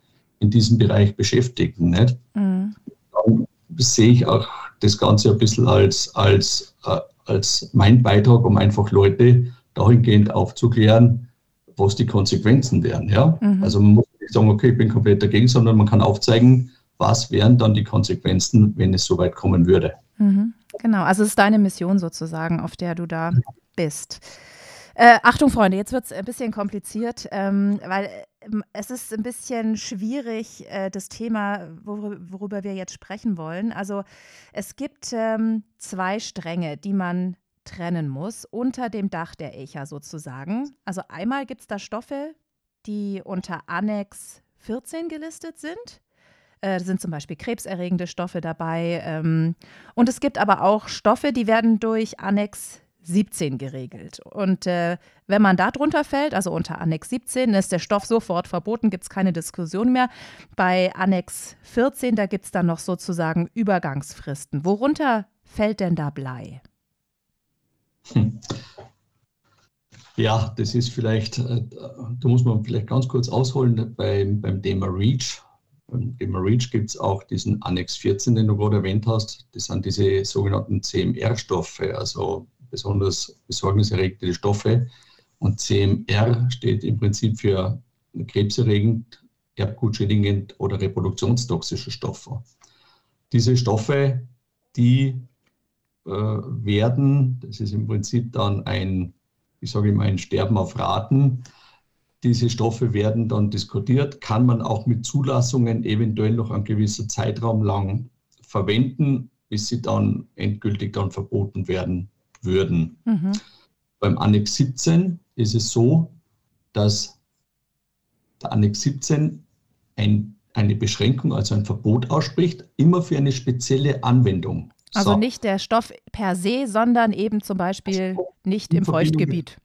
in diesem Bereich beschäftigen. Nicht? Mhm. Dann sehe ich auch das Ganze ein bisschen als, als, äh, als mein Beitrag, um einfach Leute dahingehend aufzuklären, was die Konsequenzen wären. Ja? Mhm. Also man muss nicht sagen, okay, ich bin komplett dagegen, sondern man kann aufzeigen, was wären dann die Konsequenzen, wenn es so weit kommen würde. Mhm. Genau, also es ist deine Mission sozusagen, auf der du da bist. Äh, Achtung, Freunde, jetzt wird es ein bisschen kompliziert, ähm, weil es ist ein bisschen schwierig, äh, das Thema, wor worüber wir jetzt sprechen wollen. Also es gibt ähm, zwei Stränge, die man trennen muss unter dem Dach der ECHA sozusagen. Also einmal gibt es da Stoffe, die unter Annex 14 gelistet sind. Äh, da sind zum Beispiel krebserregende Stoffe dabei. Ähm, und es gibt aber auch Stoffe, die werden durch Annex 17 geregelt. Und äh, wenn man da drunter fällt, also unter Annex 17, ist der Stoff sofort verboten, gibt es keine Diskussion mehr. Bei Annex 14, da gibt es dann noch sozusagen Übergangsfristen. Worunter fällt denn da Blei? Hm. Ja, das ist vielleicht, äh, da muss man vielleicht ganz kurz ausholen beim, beim Thema REACH. Beim Thema REACH gibt es auch diesen Annex 14, den du gerade erwähnt hast. Das sind diese sogenannten CMR-Stoffe, also besonders besorgniserregende Stoffe. Und CMR steht im Prinzip für krebserregend, erbgutschädigend oder reproduktionstoxische Stoffe. Diese Stoffe, die äh, werden, das ist im Prinzip dann ein ich sage immer, ein Sterben auf Raten. Diese Stoffe werden dann diskutiert, kann man auch mit Zulassungen eventuell noch einen gewissen Zeitraum lang verwenden, bis sie dann endgültig dann verboten werden würden. Mhm. Beim Annex 17 ist es so, dass der Annex 17 ein, eine Beschränkung, also ein Verbot ausspricht, immer für eine spezielle Anwendung. Also so. nicht der Stoff per se, sondern eben zum Beispiel nicht im Feuchtgebiet.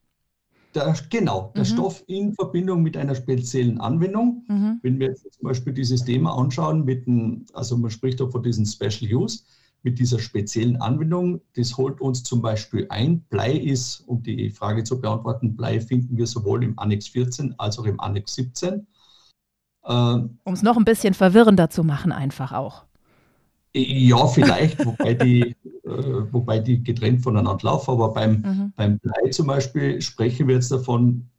Der, genau, der mhm. Stoff in Verbindung mit einer speziellen Anwendung. Mhm. Wenn wir jetzt zum Beispiel dieses Thema anschauen, mit dem, also man spricht auch von diesem Special Use, mit dieser speziellen Anwendung, das holt uns zum Beispiel ein. Blei ist, um die Frage zu beantworten, Blei finden wir sowohl im Annex 14 als auch im Annex 17. Ähm, um es noch ein bisschen verwirrender zu machen, einfach auch. Ja, vielleicht, wobei, die, äh, wobei die getrennt voneinander laufen. Aber beim, mhm. beim Blei zum Beispiel sprechen wir jetzt davon,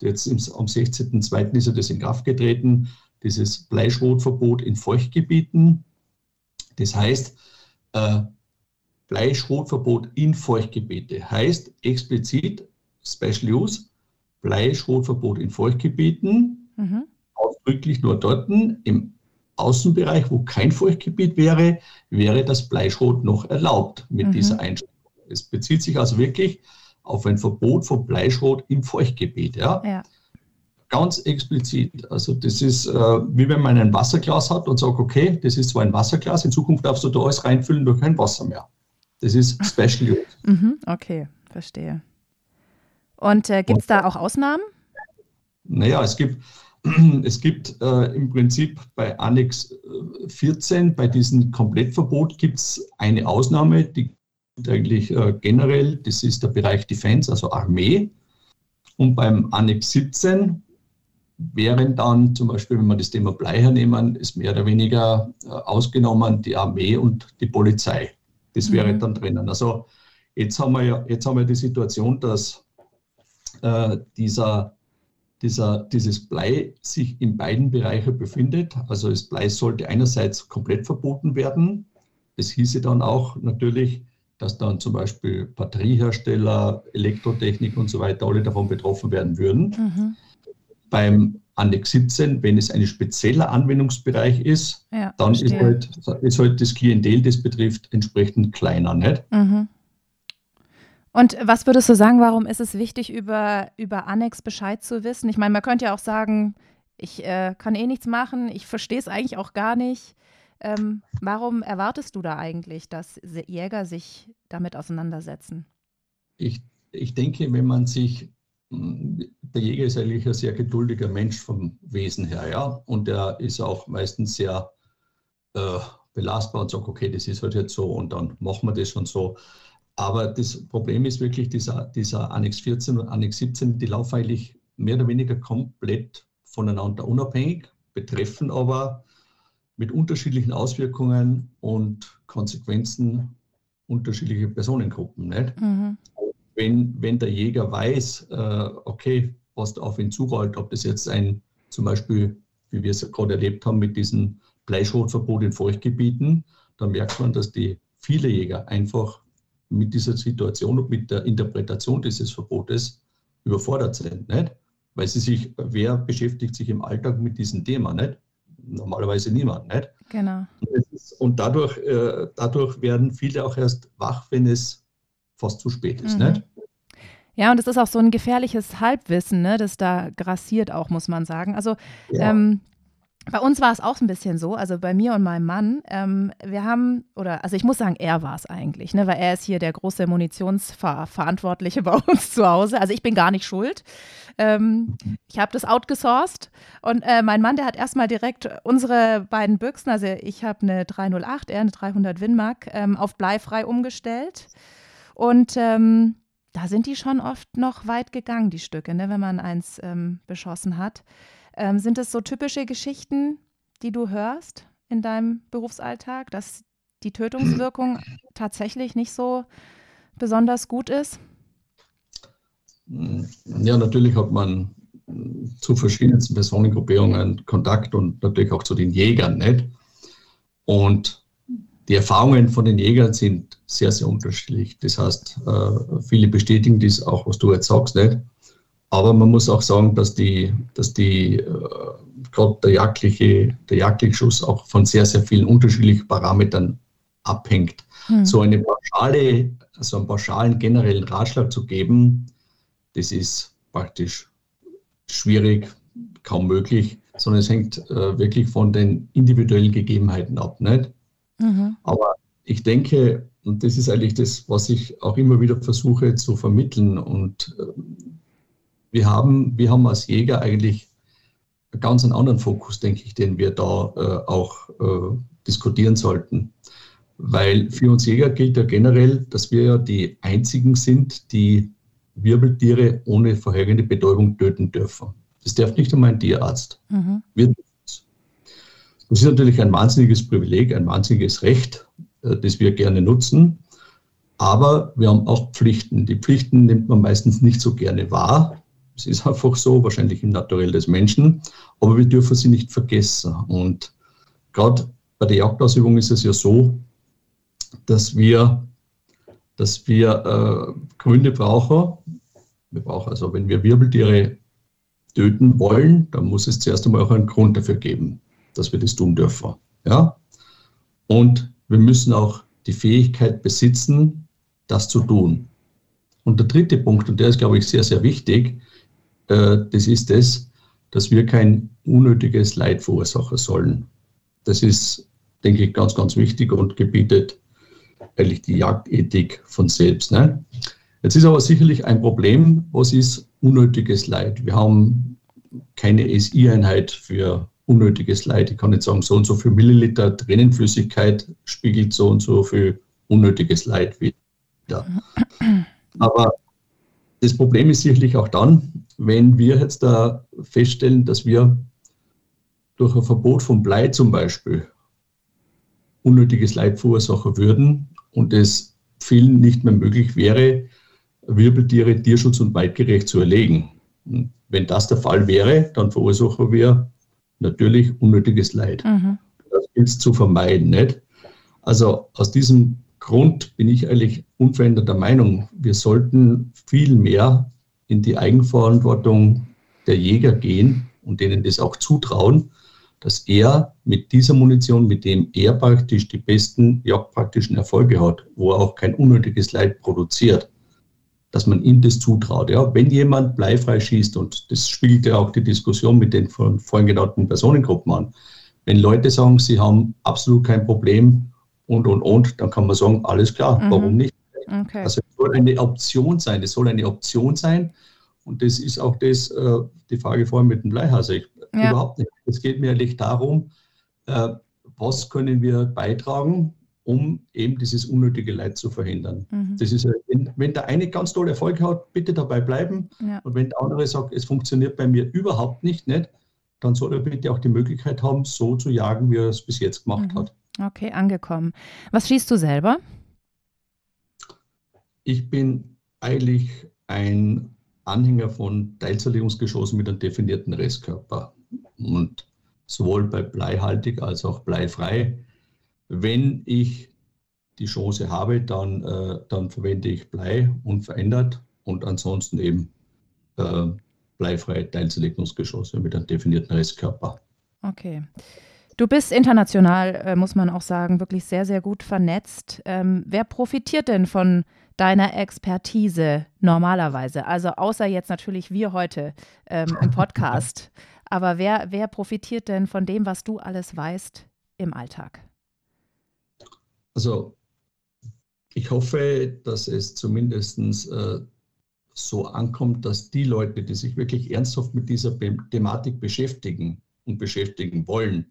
jetzt im, am 16.02. ist ja das in Kraft getreten, dieses Bleischrotverbot in Feuchtgebieten. Das heißt, äh, Bleischrotverbot in Feuchtgebiete heißt explizit Special Use, Bleischrotverbot in Feuchtgebieten, mhm. ausdrücklich nur dort im Außenbereich, wo kein Feuchtgebiet wäre, wäre das Bleischrot noch erlaubt mit mhm. dieser Einschränkung. Es bezieht sich also wirklich auf ein Verbot von Bleischrot im Feuchtgebiet. Ja? ja. Ganz explizit. Also das ist äh, wie wenn man ein Wasserglas hat und sagt, okay, das ist zwar ein Wasserglas, in Zukunft darfst du da alles reinfüllen durch kein Wasser mehr. Das ist Special Use. Mhm, okay, verstehe. Und äh, gibt es da auch Ausnahmen? Naja, es gibt, Es gibt äh, im Prinzip bei Annex 14, äh, bei diesem Komplettverbot, gibt es eine Ausnahme, die eigentlich äh, generell, das ist der Bereich Defense, also Armee. Und beim Annex 17 wären dann zum Beispiel, wenn wir das Thema Blei hernehmen, ist mehr oder weniger äh, ausgenommen die Armee und die Polizei. Das wäre mhm. dann drinnen. Also jetzt haben wir ja jetzt haben wir die Situation, dass äh, dieser dieser, dieses Blei sich in beiden Bereichen befindet. Also das Blei sollte einerseits komplett verboten werden. Das hieße dann auch natürlich, dass dann zum Beispiel Batteriehersteller, Elektrotechnik und so weiter alle davon betroffen werden würden. Mhm. Beim Annex 17, wenn es ein spezieller Anwendungsbereich ist, ja, dann ist halt, ist halt, das Klientel, das betrifft, entsprechend kleiner. Nicht? Mhm. Und was würdest du sagen, warum ist es wichtig, über, über Annex Bescheid zu wissen? Ich meine, man könnte ja auch sagen, ich äh, kann eh nichts machen, ich verstehe es eigentlich auch gar nicht. Ähm, warum erwartest du da eigentlich, dass Jäger sich damit auseinandersetzen? Ich, ich denke, wenn man sich, der Jäger ist eigentlich ein sehr geduldiger Mensch vom Wesen her, ja, und er ist auch meistens sehr äh, belastbar und sagt, okay, das ist halt jetzt so und dann machen wir das schon so. Aber das Problem ist wirklich, dieser, dieser Annex 14 und Annex 17, die laufen eigentlich mehr oder weniger komplett voneinander unabhängig, betreffen aber mit unterschiedlichen Auswirkungen und Konsequenzen unterschiedliche Personengruppen. Nicht? Mhm. Wenn, wenn der Jäger weiß, äh, okay, was auf ihn zurollt, ob das jetzt ein zum Beispiel, wie wir es gerade erlebt haben mit diesem Bleischrotverbot in Feuchtgebieten, dann merkt man, dass die viele Jäger einfach mit dieser Situation und mit der Interpretation dieses Verbotes überfordert sind. Nicht? Weil sie sich, wer beschäftigt sich im Alltag mit diesem Thema? Nicht? Normalerweise niemand. Nicht? Genau. Und dadurch, äh, dadurch werden viele auch erst wach, wenn es fast zu spät ist. Mhm. Nicht? Ja, und es ist auch so ein gefährliches Halbwissen, ne, das da grassiert auch, muss man sagen. Also ja. ähm, bei uns war es auch ein bisschen so, also bei mir und meinem Mann, ähm, wir haben, oder also ich muss sagen, er war es eigentlich, ne, weil er ist hier der große Munitionsverantwortliche bei uns zu Hause. Also ich bin gar nicht schuld. Ähm, ich habe das outgesourced und äh, mein Mann, der hat erstmal direkt unsere beiden Büchsen, also ich habe eine 308, er eine 300 Winmark, ähm, auf bleifrei umgestellt. Und ähm, da sind die schon oft noch weit gegangen, die Stücke, ne, wenn man eins ähm, beschossen hat. Ähm, sind es so typische Geschichten, die du hörst in deinem Berufsalltag, dass die Tötungswirkung tatsächlich nicht so besonders gut ist? Ja, natürlich hat man zu verschiedensten Personengruppierungen Kontakt und natürlich auch zu den Jägern nicht. Und die Erfahrungen von den Jägern sind sehr, sehr unterschiedlich. Das heißt, äh, viele bestätigen dies auch, was du jetzt sagst, nicht. Aber man muss auch sagen, dass die, dass die äh, gerade der jagdliche, der jagdliche Schuss auch von sehr, sehr vielen unterschiedlichen Parametern abhängt. Hm. So eine pauschale, so einen pauschalen generellen Ratschlag zu geben, das ist praktisch schwierig, kaum möglich, sondern es hängt äh, wirklich von den individuellen Gegebenheiten ab. Nicht? Mhm. Aber ich denke, und das ist eigentlich das, was ich auch immer wieder versuche zu vermitteln und äh, wir haben, wir haben als Jäger eigentlich einen ganz anderen Fokus, denke ich, den wir da äh, auch äh, diskutieren sollten. Weil für uns Jäger gilt ja generell, dass wir ja die einzigen sind, die Wirbeltiere ohne vorhergehende Betäubung töten dürfen. Das darf nicht einmal ein Tierarzt. Mhm. Wir das ist natürlich ein wahnsinniges Privileg, ein wahnsinniges Recht, äh, das wir gerne nutzen. Aber wir haben auch Pflichten. Die Pflichten nimmt man meistens nicht so gerne wahr. Es ist einfach so, wahrscheinlich im Naturell des Menschen, aber wir dürfen sie nicht vergessen. Und gerade bei der Jagdausübung ist es ja so, dass wir, dass wir äh, Gründe brauchen. Wir brauchen also, wenn wir Wirbeltiere töten wollen, dann muss es zuerst einmal auch einen Grund dafür geben, dass wir das tun dürfen. Ja? Und wir müssen auch die Fähigkeit besitzen, das zu tun. Und der dritte Punkt, und der ist, glaube ich, sehr, sehr wichtig, äh, das ist es, dass wir kein unnötiges Leid verursachen sollen. Das ist, denke ich, ganz, ganz wichtig und gebietet eigentlich die Jagdethik von selbst. Ne? Jetzt ist aber sicherlich ein Problem, was ist unnötiges Leid? Wir haben keine SI-Einheit für unnötiges Leid. Ich kann nicht sagen, so und so viel Milliliter Tränenflüssigkeit spiegelt so und so viel unnötiges Leid wieder. Aber das Problem ist sicherlich auch dann, wenn wir jetzt da feststellen, dass wir durch ein Verbot von Blei zum Beispiel unnötiges Leid verursachen würden und es vielen nicht mehr möglich wäre, Wirbeltiere tierschutz- und weitgerecht zu erlegen. Und wenn das der Fall wäre, dann verursachen wir natürlich unnötiges Leid. Mhm. Das gilt es zu vermeiden, nicht? Also aus diesem Grund bin ich eigentlich unveränderter Meinung, wir sollten viel mehr in die Eigenverantwortung der Jäger gehen und denen das auch zutrauen, dass er mit dieser Munition, mit dem er praktisch die besten jagdpraktischen Erfolge hat, wo er auch kein unnötiges Leid produziert, dass man ihm das zutraut. Ja, wenn jemand bleifrei schießt, und das spiegelt ja auch die Diskussion mit den von vorhin genannten Personengruppen an, wenn Leute sagen, sie haben absolut kein Problem und, und, und, dann kann man sagen, alles klar, mhm. warum nicht? Okay. Also es soll eine Option sein, es soll eine Option sein. Und das ist auch das, äh, die Frage vorhin mit dem Bleihase. Ich, ja. Überhaupt nicht. Es geht mir eigentlich darum, äh, was können wir beitragen, um eben dieses unnötige Leid zu verhindern. Mhm. Das ist, wenn, wenn, der eine ganz tolle Erfolg hat, bitte dabei bleiben. Ja. Und wenn der andere sagt, es funktioniert bei mir überhaupt nicht, nicht dann soll er bitte auch die Möglichkeit haben, so zu jagen, wie er es bis jetzt gemacht mhm. hat. Okay, angekommen. Was schießt du selber? ich bin eigentlich ein Anhänger von Teilzerlegungsgeschossen mit einem definierten Restkörper. Und sowohl bei bleihaltig als auch bleifrei. Wenn ich die Chance habe, dann, äh, dann verwende ich Blei unverändert und ansonsten eben äh, bleifreie Teilzerlegungsgeschosse mit einem definierten Restkörper. Okay. Du bist international, äh, muss man auch sagen, wirklich sehr, sehr gut vernetzt. Ähm, wer profitiert denn von deiner Expertise normalerweise? Also außer jetzt natürlich wir heute ähm, im Podcast. Aber wer, wer profitiert denn von dem, was du alles weißt im Alltag? Also ich hoffe, dass es zumindest äh, so ankommt, dass die Leute, die sich wirklich ernsthaft mit dieser Thematik beschäftigen und beschäftigen wollen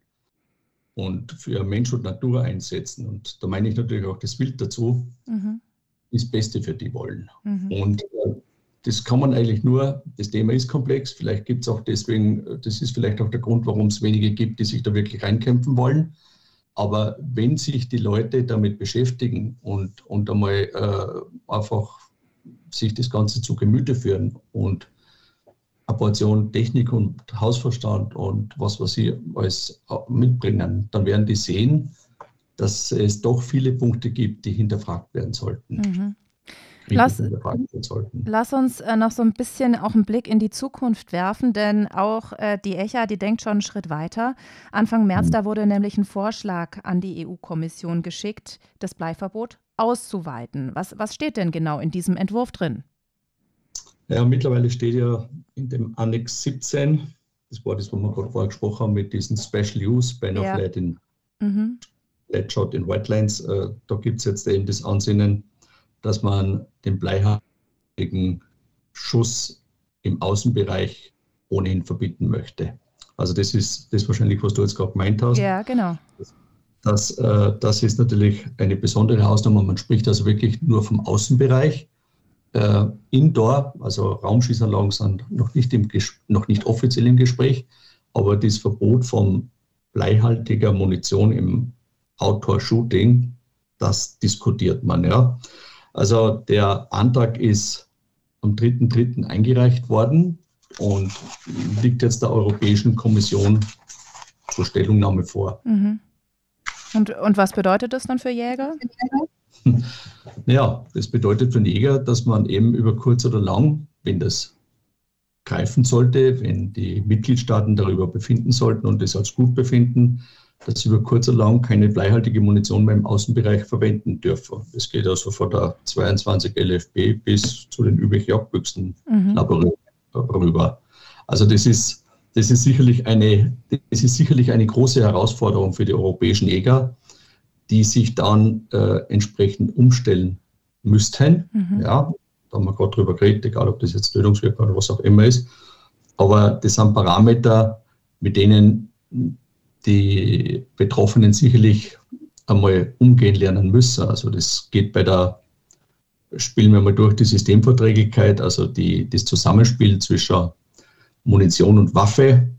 und für Mensch und Natur einsetzen, und da meine ich natürlich auch das Wild dazu, mhm das Beste für die wollen. Mhm. Und äh, das kann man eigentlich nur, das Thema ist komplex, vielleicht gibt es auch deswegen, das ist vielleicht auch der Grund, warum es wenige gibt, die sich da wirklich reinkämpfen wollen. Aber wenn sich die Leute damit beschäftigen und, und einmal äh, einfach sich das Ganze zu Gemüte führen und eine Portion Technik und Hausverstand und was, was sie alles mitbringen, dann werden die sehen, dass es doch viele Punkte gibt, die hinterfragt werden sollten. Mhm. Lass, lass, uns äh, noch so ein bisschen auch einen Blick in die Zukunft werfen, denn auch äh, die ECHA, die denkt schon einen Schritt weiter. Anfang März, mhm. da wurde nämlich ein Vorschlag an die EU-Kommission geschickt, das Bleiverbot auszuweiten. Was, was steht denn genau in diesem Entwurf drin? Ja, mittlerweile steht ja in dem Annex 17, das war das, was wir gerade vorher gesprochen haben, mit diesem Special Use Ban of ja. Lead in mhm. Leadshot in Wetlands. Äh, da gibt es jetzt eben das Ansinnen, dass man den bleihaltigen Schuss im Außenbereich ohnehin verbieten möchte. Also das ist das wahrscheinlich, was du jetzt gerade gemeint hast. Ja, genau. Das, äh, das ist natürlich eine besondere Ausnahme. Man spricht also wirklich nur vom Außenbereich. Äh, Indoor, also Raumschießanlagen sind noch nicht, im, noch nicht offiziell im Gespräch, aber das Verbot von bleihaltiger Munition im Outdoor-Shooting, das diskutiert man. Ja. Also der Antrag ist am 3.3. eingereicht worden und liegt jetzt der Europäischen Kommission zur Stellungnahme vor. Mhm. Und, und was bedeutet das dann für Jäger? Ja, das bedeutet für den Jäger, dass man eben über kurz oder lang, wenn das greifen sollte, wenn die Mitgliedstaaten darüber befinden sollten und es als gut befinden, dass sie über kurz oder lang keine bleihaltige Munition mehr im Außenbereich verwenden dürfen. Das geht also von der 22 LFB bis zu den üblichen Jagdbüchsen mhm. rüber. Also das ist, das, ist sicherlich eine, das ist sicherlich eine große Herausforderung für die europäischen Jäger, die sich dann äh, entsprechend umstellen müssten. Mhm. Ja, da haben wir gerade drüber geredet, egal ob das jetzt Tötungswirkung oder was auch immer ist. Aber das sind Parameter, mit denen die Betroffenen sicherlich einmal umgehen lernen müssen. Also das geht bei der, spielen wir mal durch die Systemverträglichkeit, also die, das Zusammenspiel zwischen Munition und Waffe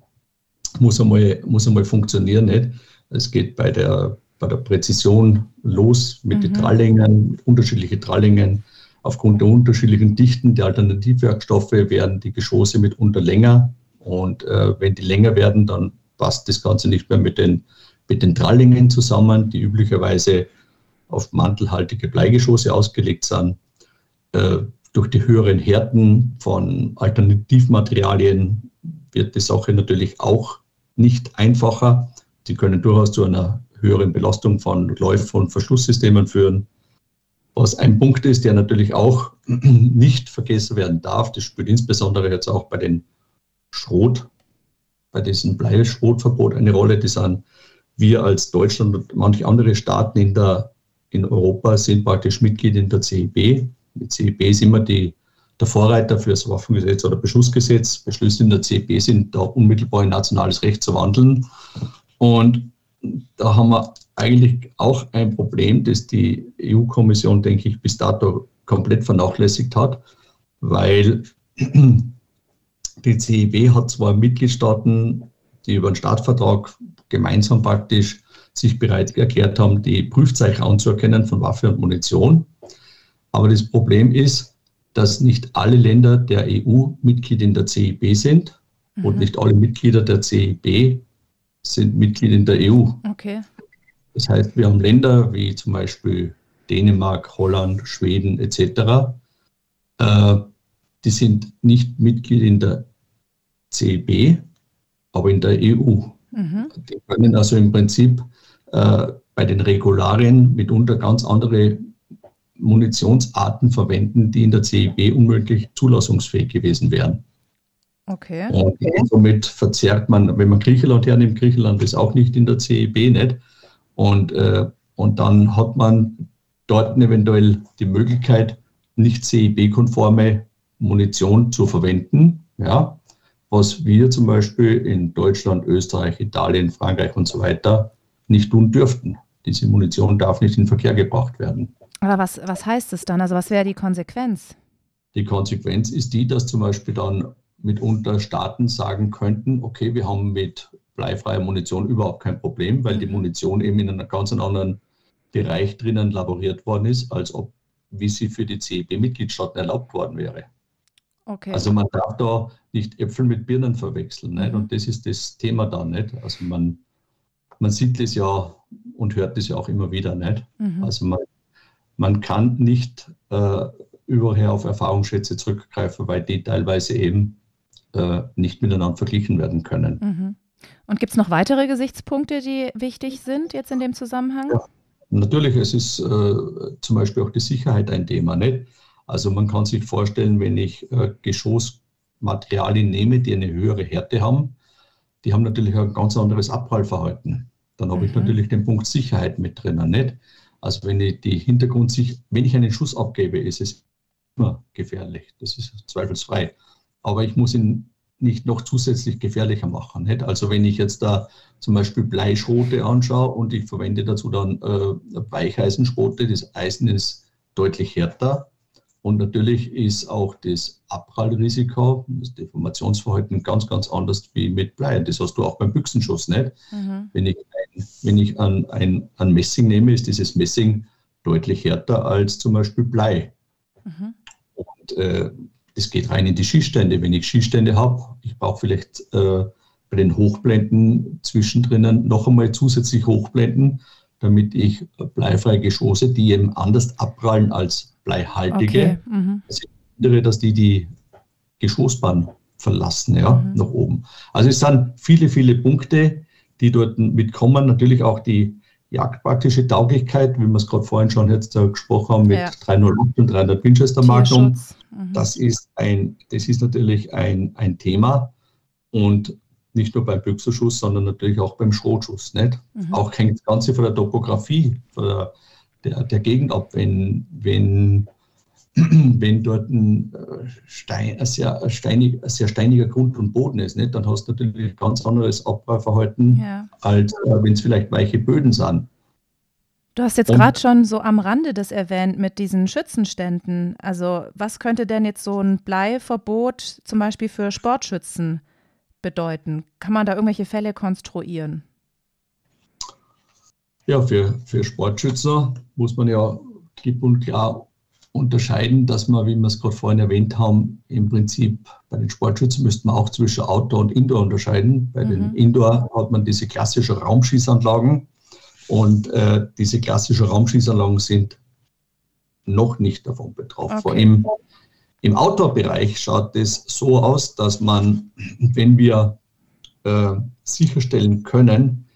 muss einmal, muss einmal funktionieren. Nicht? Es geht bei der, bei der Präzision los mit mhm. den Trallingen, unterschiedliche Trallingen. Aufgrund der unterschiedlichen Dichten der Alternativwerkstoffe werden die Geschosse mitunter länger. Und äh, wenn die länger werden, dann passt das Ganze nicht mehr mit den, mit den Trallingen zusammen, die üblicherweise auf mantelhaltige Bleigeschosse ausgelegt sind. Äh, durch die höheren Härten von Alternativmaterialien wird die Sache natürlich auch nicht einfacher. Sie können durchaus zu einer höheren Belastung von Läufen und Verschlusssystemen führen. Was ein Punkt ist, der natürlich auch nicht vergessen werden darf, das spielt insbesondere jetzt auch bei den Schrot- bei diesem Bleischrotverbot eine Rolle. Die sind wir als Deutschland und manche andere Staaten in, der, in Europa sind praktisch Mitglied in der CEB. Die CEB ist immer die, der Vorreiter für das Waffengesetz oder Beschussgesetz. Beschlüsse in der CEB sind da unmittelbar in nationales Recht zu wandeln. Und da haben wir eigentlich auch ein Problem, das die EU-Kommission, denke ich, bis dato komplett vernachlässigt hat, weil die CIW hat zwar Mitgliedstaaten, die über einen Startvertrag gemeinsam praktisch sich bereit erklärt haben, die Prüfzeichen anzuerkennen von Waffe und Munition. Aber das Problem ist, dass nicht alle Länder der EU Mitglied in der CIB sind mhm. und nicht alle Mitglieder der CIB sind Mitglied in der EU. Okay. Das heißt, wir haben Länder wie zum Beispiel Dänemark, Holland, Schweden etc., äh, die sind nicht Mitglied in der CIB, aber in der EU. Mhm. Die können also im Prinzip äh, bei den Regularien mitunter ganz andere Munitionsarten verwenden, die in der CIB unmöglich zulassungsfähig gewesen wären. Okay. Und somit verzerrt man, wenn man Griechenland hernimmt, Griechenland ist auch nicht in der CIB nicht. Und, äh, und dann hat man dort eventuell die Möglichkeit, nicht CIB-konforme Munition zu verwenden. Ja, was wir zum Beispiel in Deutschland, Österreich, Italien, Frankreich und so weiter nicht tun dürften. Diese Munition darf nicht in Verkehr gebracht werden. Aber was, was heißt es dann? Also was wäre die Konsequenz? Die Konsequenz ist die, dass zum Beispiel dann mitunter Staaten sagen könnten, okay, wir haben mit bleifreier Munition überhaupt kein Problem, weil mhm. die Munition eben in einem ganz anderen Bereich drinnen laboriert worden ist, als ob wie sie für die CEB-Mitgliedstaaten erlaubt worden wäre. Okay. Also man darf da nicht Äpfel mit Birnen verwechseln. Nicht? Und das ist das Thema dann nicht. Also man, man sieht das ja und hört das ja auch immer wieder nicht. Mhm. Also man, man kann nicht äh, überher auf Erfahrungsschätze zurückgreifen, weil die teilweise eben äh, nicht miteinander verglichen werden können. Mhm. Und gibt es noch weitere Gesichtspunkte, die wichtig sind jetzt in dem Zusammenhang? Ja, natürlich, es ist äh, zum Beispiel auch die Sicherheit ein Thema. Nicht? Also man kann sich vorstellen, wenn ich äh, Geschossmaterialien nehme, die eine höhere Härte haben, die haben natürlich ein ganz anderes Abprallverhalten. Dann habe mhm. ich natürlich den Punkt Sicherheit mit drinnen, nicht? Also wenn ich die Hintergrundsicht, wenn ich einen Schuss abgebe, ist es immer gefährlich. Das ist zweifelsfrei. Aber ich muss ihn nicht noch zusätzlich gefährlicher machen. Nicht? Also wenn ich jetzt da zum Beispiel Bleischrote anschaue und ich verwende dazu dann äh, Weicheisenschrote, das Eisen ist deutlich härter, und natürlich ist auch das Abprallrisiko, das Deformationsverhalten ganz, ganz anders wie mit Blei. Das hast du auch beim Büchsenschuss nicht. Mhm. Wenn ich, ein, wenn ich an, ein, an Messing nehme, ist dieses Messing deutlich härter als zum Beispiel Blei. Mhm. Und äh, das geht rein in die Schießstände. Wenn ich Schießstände habe, ich brauche vielleicht äh, bei den Hochblenden zwischendrin noch einmal zusätzlich Hochblenden, damit ich bleifreie Geschosse, die eben anders abprallen als bleihaltige, okay. mhm. also ich dass die die Geschossbahn verlassen, ja, mhm. nach oben. Also es sind viele, viele Punkte, die dort mitkommen. Natürlich auch die jagdpraktische Tauglichkeit, wie wir es gerade vorhin schon jetzt äh, gesprochen haben, mit ja. 308 und 300 Winchester Magnum. Mhm. Das ist ein, das ist natürlich ein, ein Thema. Und nicht nur beim Büchserschuss, sondern natürlich auch beim Schrotschuss. Nicht? Mhm. Auch hängt das Ganze von der Topografie von der, der, der Gegend ab. Wenn, wenn, wenn dort ein, äh, Stein, ein, sehr, steinig, ein sehr steiniger Grund und Boden ist, nicht? dann hast du natürlich ein ganz anderes Abfallverhalten, ja. als äh, wenn es vielleicht weiche Böden sind. Du hast jetzt gerade schon so am Rande das erwähnt mit diesen Schützenständen. Also was könnte denn jetzt so ein Bleiverbot zum Beispiel für Sportschützen bedeuten? Kann man da irgendwelche Fälle konstruieren? Ja, für, für Sportschützer muss man ja klipp und klar unterscheiden, dass man, wie wir es gerade vorhin erwähnt haben, im Prinzip bei den Sportschützen müsste man auch zwischen Outdoor und Indoor unterscheiden. Bei mhm. den Indoor hat man diese klassischen Raumschießanlagen und äh, diese klassischen Raumschießanlagen sind noch nicht davon betroffen. Okay. Vor allem im Outdoor-Bereich schaut es so aus, dass man, wenn wir äh, sicherstellen können,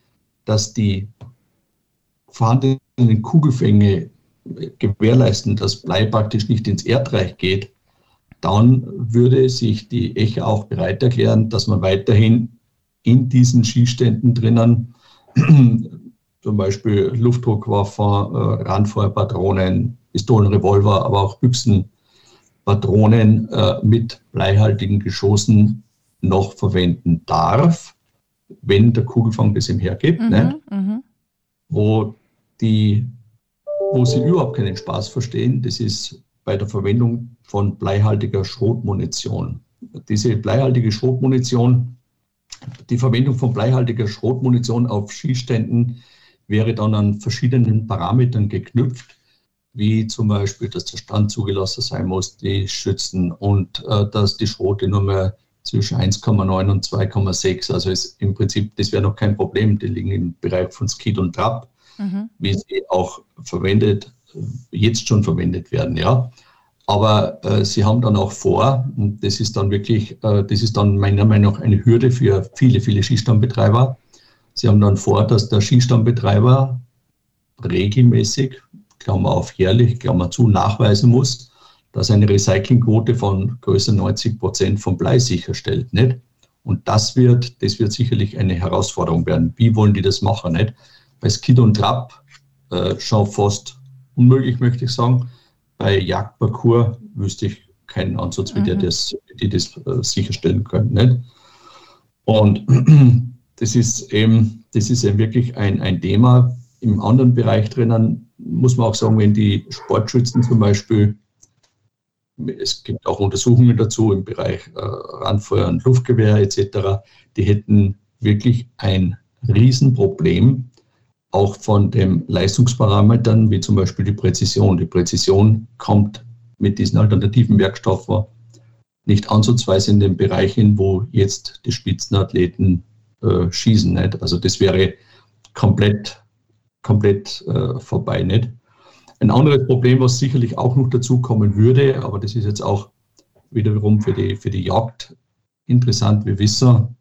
dass die vorhandenen Kugelfänge gewährleisten, dass Blei praktisch nicht ins Erdreich geht, dann würde sich die ECHA auch bereit erklären, dass man weiterhin in diesen Schießständen drinnen zum Beispiel Luftdruckwaffen, äh, Randfeuerpatronen, Pistolen, Revolver, aber auch Büchsen Patronen äh, mit bleihaltigen Geschossen noch verwenden darf, wenn der Kugelfang das ihm hergibt. Mhm, ne? mhm. Wo, die, wo sie überhaupt keinen Spaß verstehen, das ist bei der Verwendung von bleihaltiger Schrotmunition. Diese bleihaltige Schrotmunition, die Verwendung von bleihaltiger Schrotmunition auf Schießständen wäre dann an verschiedenen Parametern geknüpft wie zum Beispiel, dass der Stand zugelassen sein muss, die Schützen und äh, dass die Schrote nur mehr zwischen 1,9 und 2,6, also ist im Prinzip, das wäre noch kein Problem, die liegen im Bereich von Skid und Trab, mhm. wie sie auch verwendet, jetzt schon verwendet werden, ja. Aber äh, sie haben dann auch vor, und das ist dann wirklich, äh, das ist dann meiner Meinung nach eine Hürde für viele, viele Skistammbetreiber. Sie haben dann vor, dass der Skistammbetreiber regelmäßig, Klammer auf jährlich, Klammer zu, nachweisen muss, dass eine Recyclingquote von größer 90 Prozent von Blei sicherstellt. Nicht? Und das wird, das wird sicherlich eine Herausforderung werden. Wie wollen die das machen? Nicht? Bei Skid und Trap äh, schon fast unmöglich, möchte ich sagen. Bei Jagdparcours wüsste ich keinen Ansatz, wie mhm. das, die das äh, sicherstellen können. Nicht? Und das ist eben, das ist eben wirklich ein, ein Thema. Im anderen Bereich drinnen muss man auch sagen, wenn die Sportschützen zum Beispiel, es gibt auch Untersuchungen dazu im Bereich äh, Randfeuer und Luftgewehr etc., die hätten wirklich ein Riesenproblem, auch von den Leistungsparametern, wie zum Beispiel die Präzision. Die Präzision kommt mit diesen alternativen Werkstoffen nicht ansatzweise in den Bereichen, wo jetzt die Spitzenathleten äh, schießen. Nicht? Also das wäre komplett, komplett äh, vorbei. Nicht? Ein anderes Problem, was sicherlich auch noch dazu kommen würde, aber das ist jetzt auch wiederum für die, für die Jagd interessant. Wir wissen,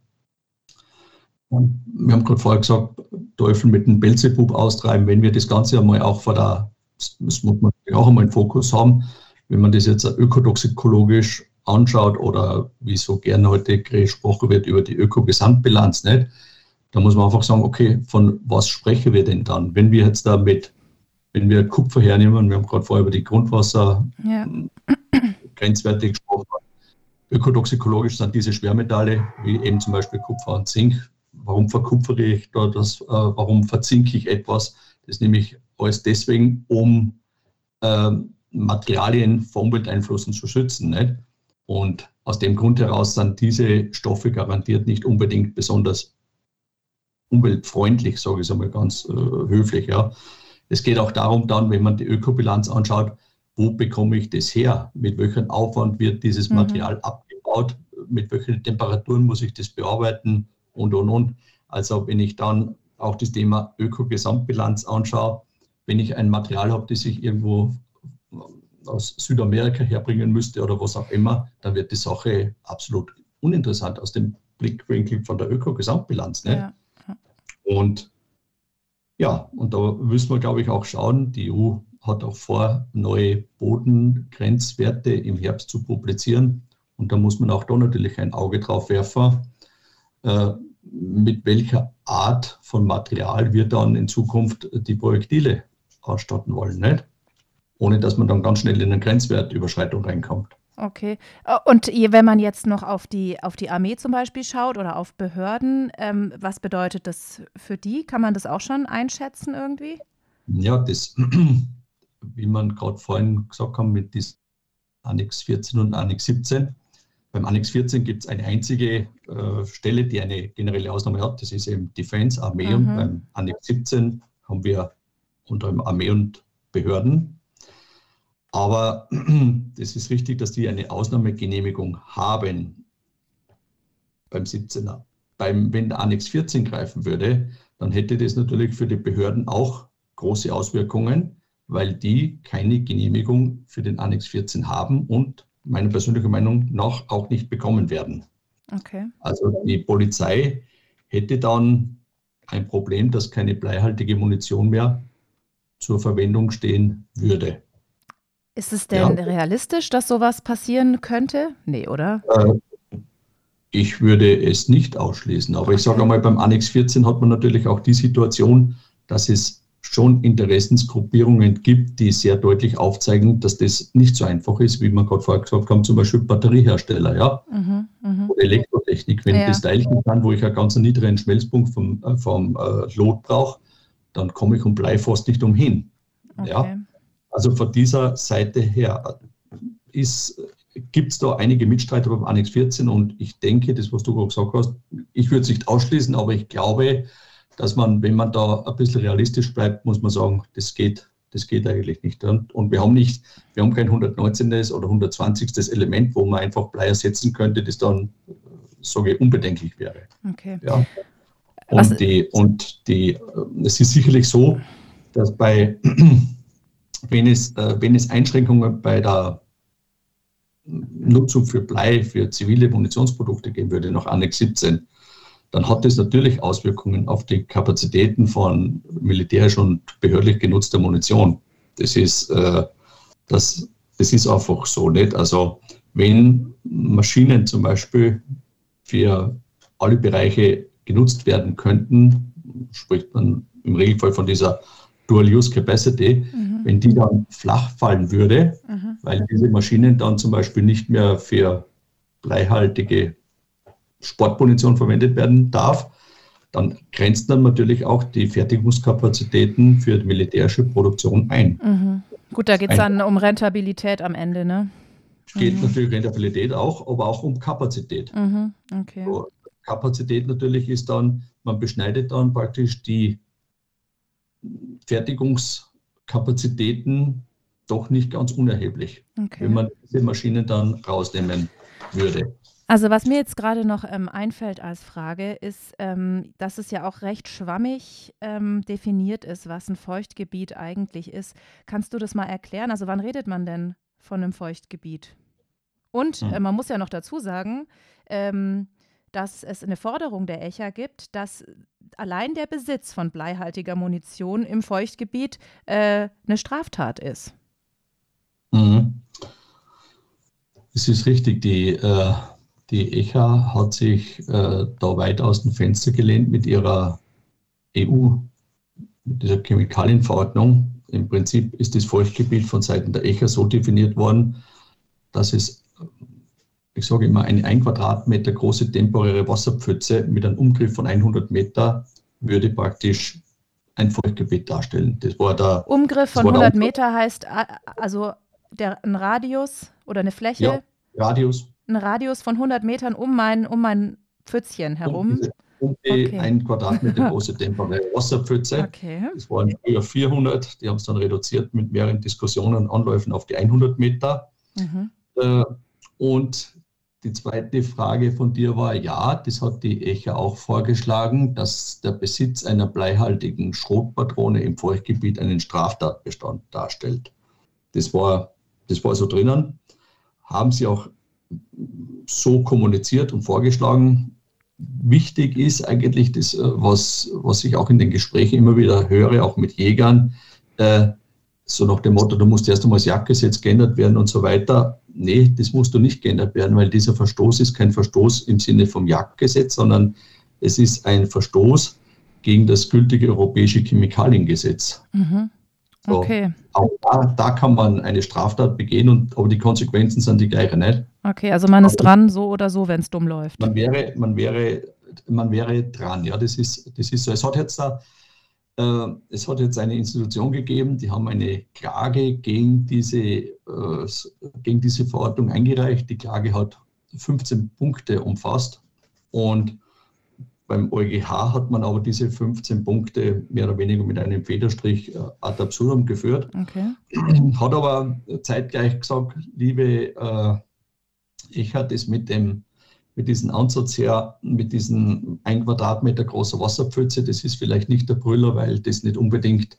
wir haben gerade vorher gesagt, Teufel mit dem Belzebub austreiben, wenn wir das Ganze einmal auch vor der, das muss man auch einmal im Fokus haben, wenn man das jetzt ökotoxikologisch anschaut oder wie so gerne heute gesprochen wird über die Ökogesamtbilanz, nicht? Da muss man einfach sagen, okay, von was sprechen wir denn dann? Wenn wir jetzt da mit, wenn wir Kupfer hernehmen, wir haben gerade vorher über die Grundwasser ja. Grenzwerte gesprochen, ökotoxikologisch sind diese Schwermetalle, wie eben zum Beispiel Kupfer und Zink. Warum verkupfere ich da das, äh, warum verzinke ich etwas? Das nehme ich alles deswegen, um äh, Materialien vor Umwelteinflüssen zu schützen. Nicht? Und aus dem Grund heraus sind diese Stoffe garantiert nicht unbedingt besonders umweltfreundlich, sage ich es einmal ganz äh, höflich. Ja. Es geht auch darum, dann, wenn man die Ökobilanz anschaut, wo bekomme ich das her? Mit welchem Aufwand wird dieses mhm. Material abgebaut? Mit welchen Temperaturen muss ich das bearbeiten? Und, und, und. Also wenn ich dann auch das Thema Ökogesamtbilanz anschaue, wenn ich ein Material habe, das ich irgendwo aus Südamerika herbringen müsste oder was auch immer, dann wird die Sache absolut uninteressant aus dem Blickwinkel von der Öko-Gesamtbilanz. Ja. Und ja, und da müssen wir, glaube ich, auch schauen. Die EU hat auch vor, neue Bodengrenzwerte im Herbst zu publizieren. Und da muss man auch da natürlich ein Auge drauf werfen, äh, mit welcher Art von Material wir dann in Zukunft die Projektile ausstatten wollen. Nicht? ohne dass man dann ganz schnell in eine Grenzwertüberschreitung reinkommt. Okay. Äh, und wenn man jetzt noch auf die, auf die Armee zum Beispiel schaut oder auf Behörden, ähm, was bedeutet das für die? Kann man das auch schon einschätzen irgendwie? Ja, das, wie man gerade vorhin gesagt haben, mit diesem Annex 14 und Annex 17. Beim Annex 14 gibt es eine einzige äh, Stelle, die eine generelle Ausnahme hat. Das ist eben Defense, Armee. Mhm. Und beim Annex 17 haben wir unter dem Armee und Behörden aber es ist richtig, dass die eine Ausnahmegenehmigung haben beim 17er. Beim, wenn der Annex 14 greifen würde, dann hätte das natürlich für die Behörden auch große Auswirkungen, weil die keine Genehmigung für den Annex 14 haben und meiner persönlichen Meinung nach auch nicht bekommen werden. Okay. Also die Polizei hätte dann ein Problem, dass keine bleihaltige Munition mehr zur Verwendung stehen würde. Ist es denn ja. realistisch, dass sowas passieren könnte? Nee, oder? Äh, ich würde es nicht ausschließen. Aber okay. ich sage einmal, beim Annex 14 hat man natürlich auch die Situation, dass es schon Interessensgruppierungen gibt, die sehr deutlich aufzeigen, dass das nicht so einfach ist, wie man gerade vorher gesagt haben, zum Beispiel Batteriehersteller, ja, mhm, mh. oder Elektrotechnik. Wenn ja. ich das Teilchen kann, wo ich einen ganz niedrigen Schmelzpunkt vom, äh, vom äh, Lot brauche, dann komme ich um Blei fast nicht umhin. Okay. Ja. Also von dieser Seite her gibt es da einige Mitstreiter beim Annex 14 und ich denke, das, was du gerade gesagt hast, ich würde es nicht ausschließen, aber ich glaube, dass man, wenn man da ein bisschen realistisch bleibt, muss man sagen, das geht Das geht eigentlich nicht. Und wir haben nicht, wir haben kein 119. oder 120. Element, wo man einfach Blei ersetzen könnte, das dann, sage ich, unbedenklich wäre. Okay. Ja. Und, die, und die, es ist sicherlich so, dass bei, wenn es, wenn es Einschränkungen bei der Nutzung für Blei, für zivile Munitionsprodukte geben würde, nach Annex 17, dann hat das natürlich Auswirkungen auf die Kapazitäten von militärisch und behördlich genutzter Munition. Das ist, äh, das, das ist einfach so nicht. Also wenn Maschinen zum Beispiel für alle Bereiche genutzt werden könnten, spricht man im Regelfall von dieser Dual-Use-Capacity, mhm. wenn die dann flach fallen würde, mhm. weil diese Maschinen dann zum Beispiel nicht mehr für bleihaltige Sportmunition verwendet werden darf, dann grenzt dann natürlich auch die Fertigungskapazitäten für die militärische Produktion ein. Mhm. Gut, da geht es dann um Rentabilität am Ende, ne? Es geht mhm. natürlich Rentabilität auch, aber auch um Kapazität. Mhm. Okay. So, Kapazität natürlich ist dann, man beschneidet dann praktisch die Fertigungskapazitäten doch nicht ganz unerheblich, okay. wenn man diese Maschinen dann rausnehmen würde. Also was mir jetzt gerade noch ähm, einfällt als Frage ist, ähm, dass es ja auch recht schwammig ähm, definiert ist, was ein Feuchtgebiet eigentlich ist. Kannst du das mal erklären? Also wann redet man denn von einem Feuchtgebiet? Und hm. äh, man muss ja noch dazu sagen, ähm, dass es eine Forderung der ECHA gibt, dass allein der Besitz von bleihaltiger Munition im Feuchtgebiet äh, eine Straftat ist. Mhm. Es ist richtig, die äh die ECHA hat sich äh, da weit aus dem Fenster gelehnt mit ihrer EU, mit dieser Chemikalienverordnung. Im Prinzip ist das Feuchtgebiet von Seiten der ECHA so definiert worden, dass es, ich sage immer, eine ein Quadratmeter große temporäre Wasserpfütze mit einem Umgriff von 100 Meter würde praktisch ein Feuchtgebiet darstellen. Das war der Umgriff von 100 Meter heißt also der, ein Radius oder eine Fläche? Ja, Radius einen Radius von 100 Metern um mein, um mein Pfützchen herum. Um, um die okay. ein Quadratmeter große temporäre Wasserpfütze. Okay. Das waren früher 400, die haben es dann reduziert mit mehreren Diskussionen und Anläufen auf die 100 Meter. Mhm. Äh, und die zweite Frage von dir war, ja, das hat die ECHA auch vorgeschlagen, dass der Besitz einer bleihaltigen Schrotpatrone im Feuchtgebiet einen Straftatbestand darstellt. Das war, das war so drinnen. Haben sie auch so kommuniziert und vorgeschlagen. Wichtig ist eigentlich das, äh, was, was ich auch in den Gesprächen immer wieder höre, auch mit Jägern, äh, so nach dem Motto, du musst erst einmal das Jagdgesetz geändert werden und so weiter. Nee, das musst du nicht geändert werden, weil dieser Verstoß ist kein Verstoß im Sinne vom Jagdgesetz, sondern es ist ein Verstoß gegen das gültige europäische Chemikaliengesetz. Mhm. So, okay. Auch da, da, kann man eine Straftat begehen, und, aber die Konsequenzen sind die gleichen, nicht? Okay, also man ist dran, so oder so, wenn es dumm läuft. Man wäre, man wäre, man wäre dran, ja, das ist, das ist so. Es hat jetzt da, es hat jetzt eine Institution gegeben, die haben eine Klage gegen diese, äh, gegen diese Verordnung eingereicht. Die Klage hat 15 Punkte umfasst und beim EuGH hat man aber diese 15 Punkte mehr oder weniger mit einem Federstrich äh, ad absurdum geführt. Okay. Hat aber zeitgleich gesagt, liebe äh, ich hatte es mit dem mit diesem Ansatz her, mit diesem ein Quadratmeter großer Wasserpfütze, das ist vielleicht nicht der Brüller, weil das nicht unbedingt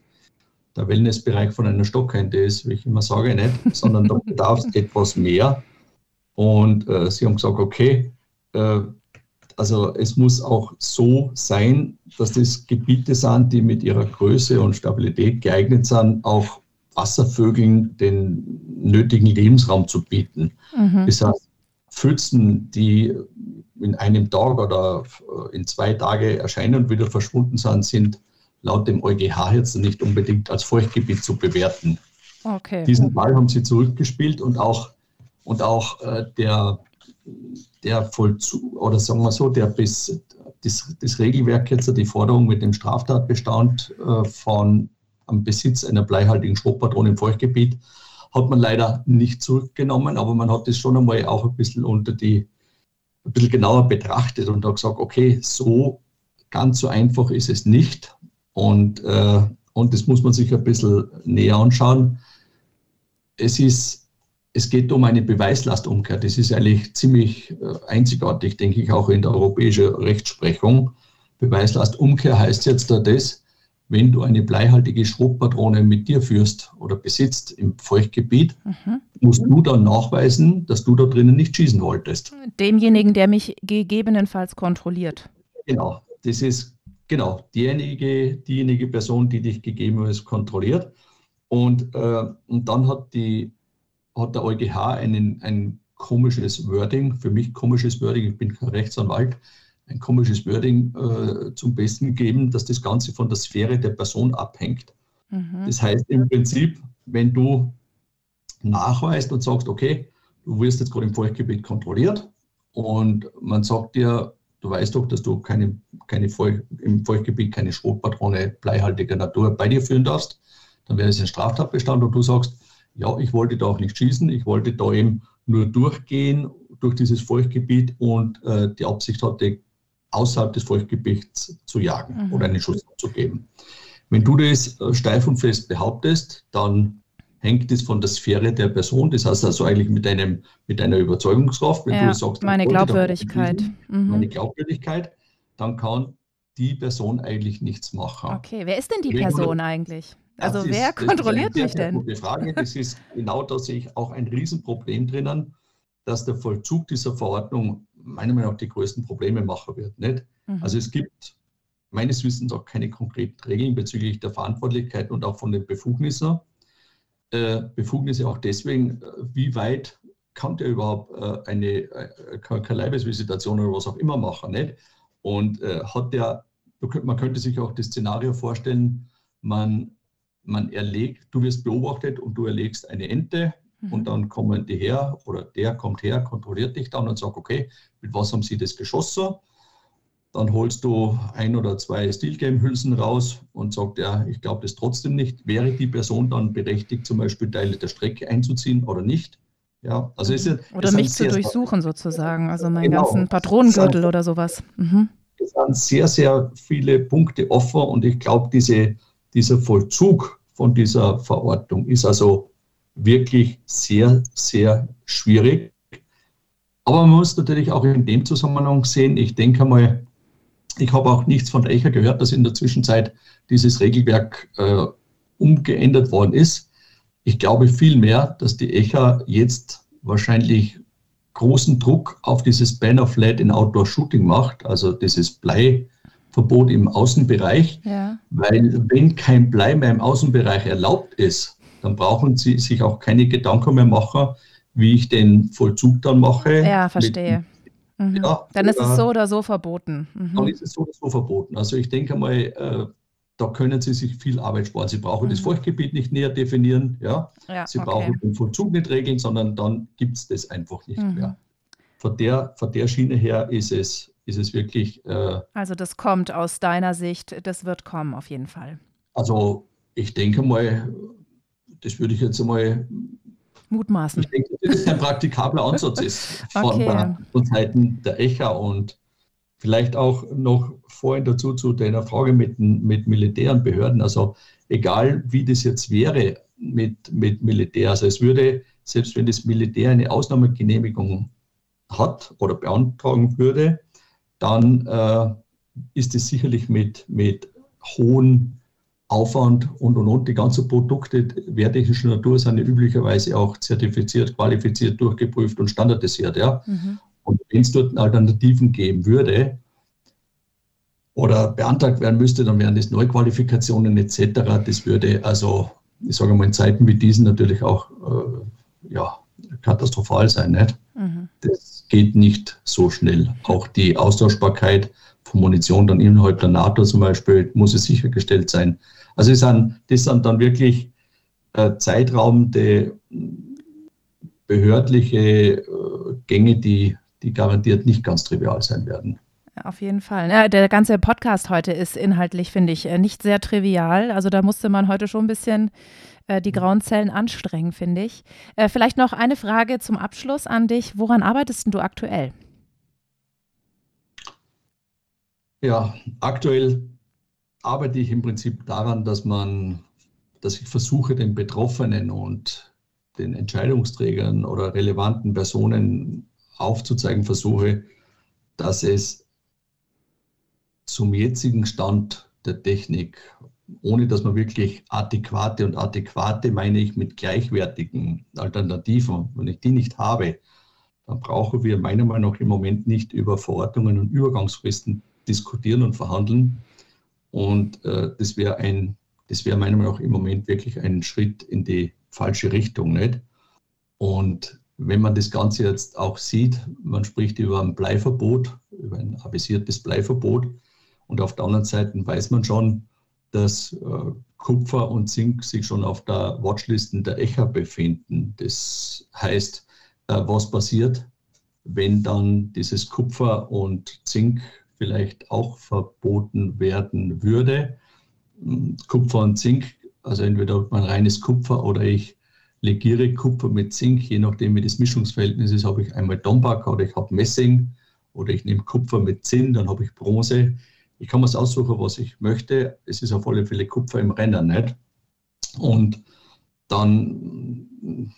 der Wellnessbereich von einer Stockhände ist, wie ich immer sage, nicht, sondern da bedarf es etwas mehr. Und äh, sie haben gesagt, okay, äh, also es muss auch so sein, dass das Gebiete sind, die mit ihrer Größe und Stabilität geeignet sind, auch Wasservögeln den nötigen Lebensraum zu bieten. Mhm. Das heißt, Pfützen, die in einem Tag oder in zwei Tagen erscheinen und wieder verschwunden sind, sind laut dem EuGH jetzt nicht unbedingt als Feuchtgebiet zu bewerten. Okay. Diesen Ball haben sie zurückgespielt und auch, und auch äh, der, der Vollzug, oder sagen wir so, der bis, das, das Regelwerk jetzt, die Forderung mit dem Straftatbestand äh, von am Besitz einer bleihaltigen Schrotpatrone im Feuchtgebiet hat man leider nicht zurückgenommen, aber man hat das schon einmal auch ein bisschen unter die, ein bisschen genauer betrachtet und hat gesagt, okay, so ganz so einfach ist es nicht. Und, äh, und das muss man sich ein bisschen näher anschauen. Es, ist, es geht um eine Beweislastumkehr. Das ist eigentlich ziemlich äh, einzigartig, denke ich, auch in der europäischen Rechtsprechung. Beweislastumkehr heißt jetzt da das, wenn du eine bleihaltige Schrotpatrone mit dir führst oder besitzt im Feuchtgebiet, mhm. musst du dann nachweisen, dass du da drinnen nicht schießen wolltest. Demjenigen, der mich gegebenenfalls kontrolliert. Genau, das ist genau diejenige, diejenige Person, die dich gegebenenfalls kontrolliert. Und, äh, und dann hat, die, hat der EuGH einen, ein komisches Wording, für mich komisches Wording, ich bin kein Rechtsanwalt, ein komisches Wording äh, zum Besten gegeben, dass das Ganze von der Sphäre der Person abhängt. Mhm. Das heißt im Prinzip, wenn du nachweist und sagst, okay, du wirst jetzt gerade im Feuchtgebiet kontrolliert und man sagt dir, du weißt doch, dass du keine, keine Feucht, im Feuchtgebiet keine Schrotpatrone bleihaltiger Natur bei dir führen darfst, dann wäre es ein Straftatbestand und du sagst, ja, ich wollte da auch nicht schießen, ich wollte da eben nur durchgehen durch dieses Feuchtgebiet und äh, die Absicht hatte, außerhalb des Feuchtgebiets zu jagen mhm. oder einen Schuss zu geben. Wenn du das äh, steif und fest behauptest, dann hängt es von der Sphäre der Person. Das heißt also eigentlich mit, einem, mit einer Überzeugungskraft. Wenn ja, du sagst, meine Glaubwürdigkeit. Mhm. Meine Glaubwürdigkeit, dann kann die Person eigentlich nichts machen. Okay, wer ist denn die Person eigentlich? Also das wer ist, kontrolliert mich denn? Gute Frage. Das ist genau da sehe ich auch ein Riesenproblem drinnen, dass der Vollzug dieser Verordnung meiner Meinung nach die größten Probleme machen wird. Nicht? Mhm. Also es gibt meines Wissens auch keine konkreten Regeln bezüglich der Verantwortlichkeit und auch von den Befugnissen. Äh, Befugnisse auch deswegen, äh, wie weit kann der überhaupt äh, eine, äh, keine Leibesvisitation oder was auch immer machen, nicht? Und äh, hat der, man könnte sich auch das Szenario vorstellen, man, man erlegt, du wirst beobachtet und du erlegst eine Ente und mhm. dann kommen die her oder der kommt her, kontrolliert dich dann und sagt, okay, mit was haben Sie das geschossen? Dann holst du ein oder zwei Steelgame-Hülsen raus und sagt, ja, ich glaube das trotzdem nicht. Wäre die Person dann berechtigt, zum Beispiel Teile der Strecke einzuziehen oder nicht? Ja, also ist, mhm. oder mich zu durchsuchen sozusagen, also meinen genau, ganzen Patronengürtel sind, oder sowas. Mhm. Es sind sehr, sehr viele Punkte offen und ich glaube, diese, dieser Vollzug von dieser Verordnung ist also wirklich sehr, sehr schwierig. Aber man muss natürlich auch in dem Zusammenhang sehen, ich denke mal, ich habe auch nichts von der ECHA gehört, dass in der Zwischenzeit dieses Regelwerk äh, umgeändert worden ist. Ich glaube vielmehr, dass die ECHA jetzt wahrscheinlich großen Druck auf dieses Ban of Lead in Outdoor Shooting macht, also dieses Bleiverbot im Außenbereich, ja. weil wenn kein Blei mehr im Außenbereich erlaubt ist, dann brauchen Sie sich auch keine Gedanken mehr machen, wie ich den Vollzug dann mache. Ja, verstehe. Mit, mhm. ja, dann ist es so oder so verboten. Mhm. Dann ist es so oder so verboten. Also ich denke mal, äh, da können Sie sich viel Arbeit sparen. Sie brauchen mhm. das Feuchtgebiet nicht näher definieren. Ja? ja Sie okay. brauchen den Vollzug nicht regeln, sondern dann gibt es das einfach nicht mhm. mehr. Von der, von der Schiene her ist es, ist es wirklich. Äh, also das kommt aus deiner Sicht, das wird kommen auf jeden Fall. Also ich denke mal, das würde ich jetzt einmal mutmaßen. Ich denke, dass das ein praktikabler Ansatz ist von, okay. von Seiten der ECHA und vielleicht auch noch vorhin dazu zu deiner Frage mit, mit Militär und Behörden. Also egal wie das jetzt wäre mit, mit Militär, also es würde, selbst wenn das Militär eine Ausnahmegenehmigung hat oder beantragen würde, dann äh, ist es sicherlich mit, mit hohen Aufwand und und und. Die ganzen Produkte wehrtechnischer Natur sind ja üblicherweise auch zertifiziert, qualifiziert, durchgeprüft und standardisiert. Ja? Mhm. Und wenn es dort Alternativen geben würde oder beantragt werden müsste, dann wären das Neuqualifikationen etc. Das würde also, ich sage mal, in Zeiten wie diesen natürlich auch äh, ja, katastrophal sein. Nicht? Mhm. Das geht nicht so schnell. Auch die Austauschbarkeit von Munition dann innerhalb der NATO zum Beispiel muss es sichergestellt sein. Also das sind, das sind dann wirklich äh, zeitraubende behördliche äh, Gänge, die, die garantiert nicht ganz trivial sein werden. Auf jeden Fall. Ja, der ganze Podcast heute ist inhaltlich, finde ich, äh, nicht sehr trivial. Also da musste man heute schon ein bisschen äh, die grauen Zellen anstrengen, finde ich. Äh, vielleicht noch eine Frage zum Abschluss an dich. Woran arbeitest du aktuell? Ja, aktuell arbeite ich im Prinzip daran, dass man, dass ich versuche, den Betroffenen und den Entscheidungsträgern oder relevanten Personen aufzuzeigen versuche, dass es zum jetzigen Stand der Technik, ohne dass man wirklich adäquate und adäquate meine ich mit gleichwertigen Alternativen, wenn ich die nicht habe, dann brauchen wir meiner Meinung nach im Moment nicht über Verordnungen und Übergangsfristen diskutieren und verhandeln. Und äh, das wäre ein, das wäre meiner Meinung nach im Moment wirklich ein Schritt in die falsche Richtung, nicht? Und wenn man das Ganze jetzt auch sieht, man spricht über ein Bleiverbot, über ein avisiertes Bleiverbot. Und auf der anderen Seite weiß man schon, dass äh, Kupfer und Zink sich schon auf der Watchliste der ECHA befinden. Das heißt, äh, was passiert, wenn dann dieses Kupfer und Zink vielleicht auch verboten werden würde. Hm, Kupfer und Zink, also entweder mein reines Kupfer oder ich legiere Kupfer mit Zink, je nachdem wie das Mischungsverhältnis ist, habe ich einmal Domback oder ich habe Messing oder ich nehme Kupfer mit Zinn, dann habe ich Bronze. Ich kann mir das aussuchen, was ich möchte. Es ist auf alle Fälle Kupfer im Rennen, nicht? Und dann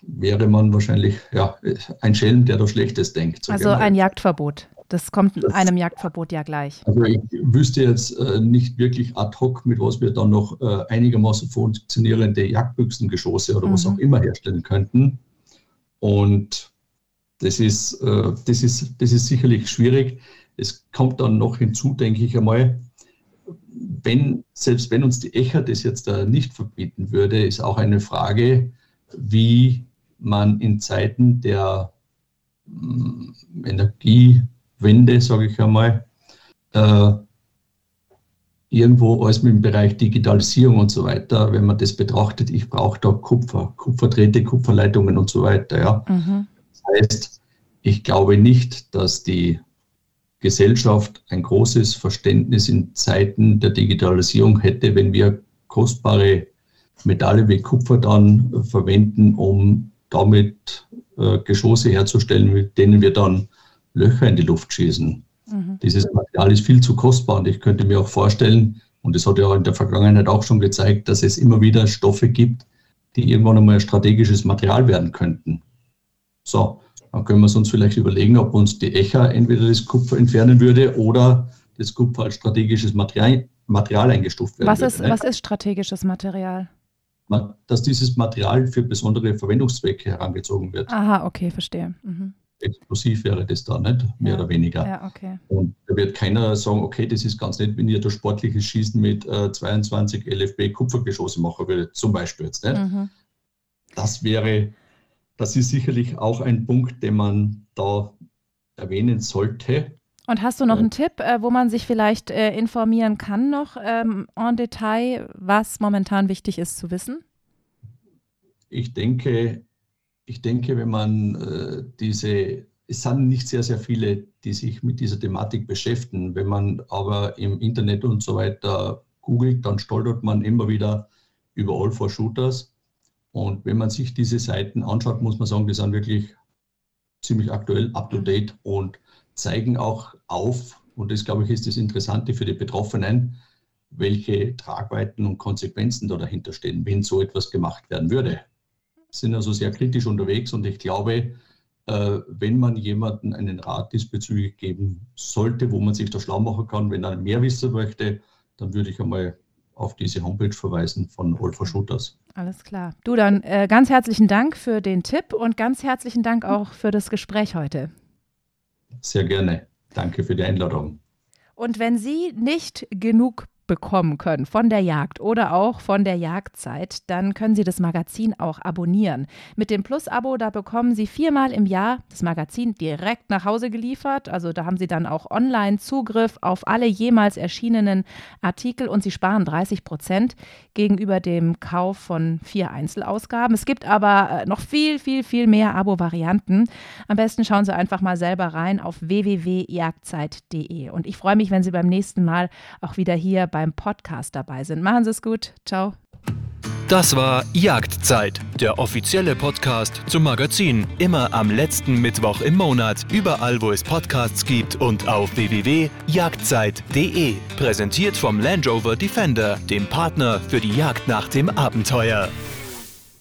wäre man wahrscheinlich ja, ein Schelm, der da Schlechtes denkt. Also ein Jagdverbot. Das kommt das, einem Jagdverbot ja gleich. Also ich wüsste jetzt äh, nicht wirklich ad hoc, mit was wir dann noch äh, einigermaßen funktionierende Jagdbüchsengeschosse oder mhm. was auch immer herstellen könnten. Und das ist, äh, das, ist, das ist sicherlich schwierig. Es kommt dann noch hinzu, denke ich einmal, wenn, selbst wenn uns die ECHA das jetzt äh, nicht verbieten würde, ist auch eine Frage, wie man in Zeiten der mm, Energie, Wende, sage ich einmal, äh, irgendwo alles mit dem Bereich Digitalisierung und so weiter, wenn man das betrachtet, ich brauche da Kupfer, Kupferdrähte, Kupferleitungen und so weiter. Ja. Mhm. Das heißt, ich glaube nicht, dass die Gesellschaft ein großes Verständnis in Zeiten der Digitalisierung hätte, wenn wir kostbare Metalle wie Kupfer dann verwenden, um damit äh, Geschosse herzustellen, mit denen wir dann Löcher in die Luft schießen. Mhm. Dieses Material ist viel zu kostbar und ich könnte mir auch vorstellen, und das hat ja in der Vergangenheit auch schon gezeigt, dass es immer wieder Stoffe gibt, die irgendwann einmal strategisches Material werden könnten. So, dann können wir uns vielleicht überlegen, ob uns die ECHA entweder das Kupfer entfernen würde oder das Kupfer als strategisches Material, Material eingestuft werden was würde. Ist, ne? Was ist strategisches Material? Dass dieses Material für besondere Verwendungszwecke herangezogen wird. Aha, okay, verstehe. Mhm explosiv wäre das da nicht, mehr ja. oder weniger. Ja, okay. Und da wird keiner sagen, okay, das ist ganz nett, wenn ihr da sportliches Schießen mit äh, 22 LFB Kupfergeschosse machen würdet, zum Beispiel jetzt. Nicht? Mhm. Das wäre, das ist sicherlich auch ein Punkt, den man da erwähnen sollte. Und hast du noch einen Tipp, äh, wo man sich vielleicht äh, informieren kann noch ähm, en Detail, was momentan wichtig ist zu wissen? Ich denke, ich denke, wenn man äh, diese, es sind nicht sehr, sehr viele, die sich mit dieser Thematik beschäftigen. Wenn man aber im Internet und so weiter googelt, dann stolpert man immer wieder über All for Shooters. Und wenn man sich diese Seiten anschaut, muss man sagen, die sind wirklich ziemlich aktuell, up to date und zeigen auch auf, und das glaube ich ist das Interessante für die Betroffenen, welche Tragweiten und Konsequenzen da dahinter stehen, wenn so etwas gemacht werden würde sind also sehr kritisch unterwegs und ich glaube, wenn man jemandem einen Rat diesbezüglich geben sollte, wo man sich da schlau machen kann, wenn er mehr wissen möchte, dann würde ich einmal auf diese Homepage verweisen von Olfa Shooters. Alles klar. Du dann äh, ganz herzlichen Dank für den Tipp und ganz herzlichen Dank auch für das Gespräch heute. Sehr gerne. Danke für die Einladung. Und wenn Sie nicht genug bekommen können von der Jagd oder auch von der Jagdzeit, dann können Sie das Magazin auch abonnieren. Mit dem Plus-Abo, da bekommen Sie viermal im Jahr das Magazin direkt nach Hause geliefert. Also da haben Sie dann auch online Zugriff auf alle jemals erschienenen Artikel und Sie sparen 30 Prozent gegenüber dem Kauf von vier Einzelausgaben. Es gibt aber äh, noch viel, viel, viel mehr Abo-Varianten. Am besten schauen Sie einfach mal selber rein auf www.jagdzeit.de. Und ich freue mich, wenn Sie beim nächsten Mal auch wieder hier bei beim Podcast dabei sind. Machen Sie es gut. Ciao. Das war Jagdzeit, der offizielle Podcast zum Magazin. Immer am letzten Mittwoch im Monat, überall wo es Podcasts gibt und auf www.jagdzeit.de. Präsentiert vom Land Rover Defender, dem Partner für die Jagd nach dem Abenteuer.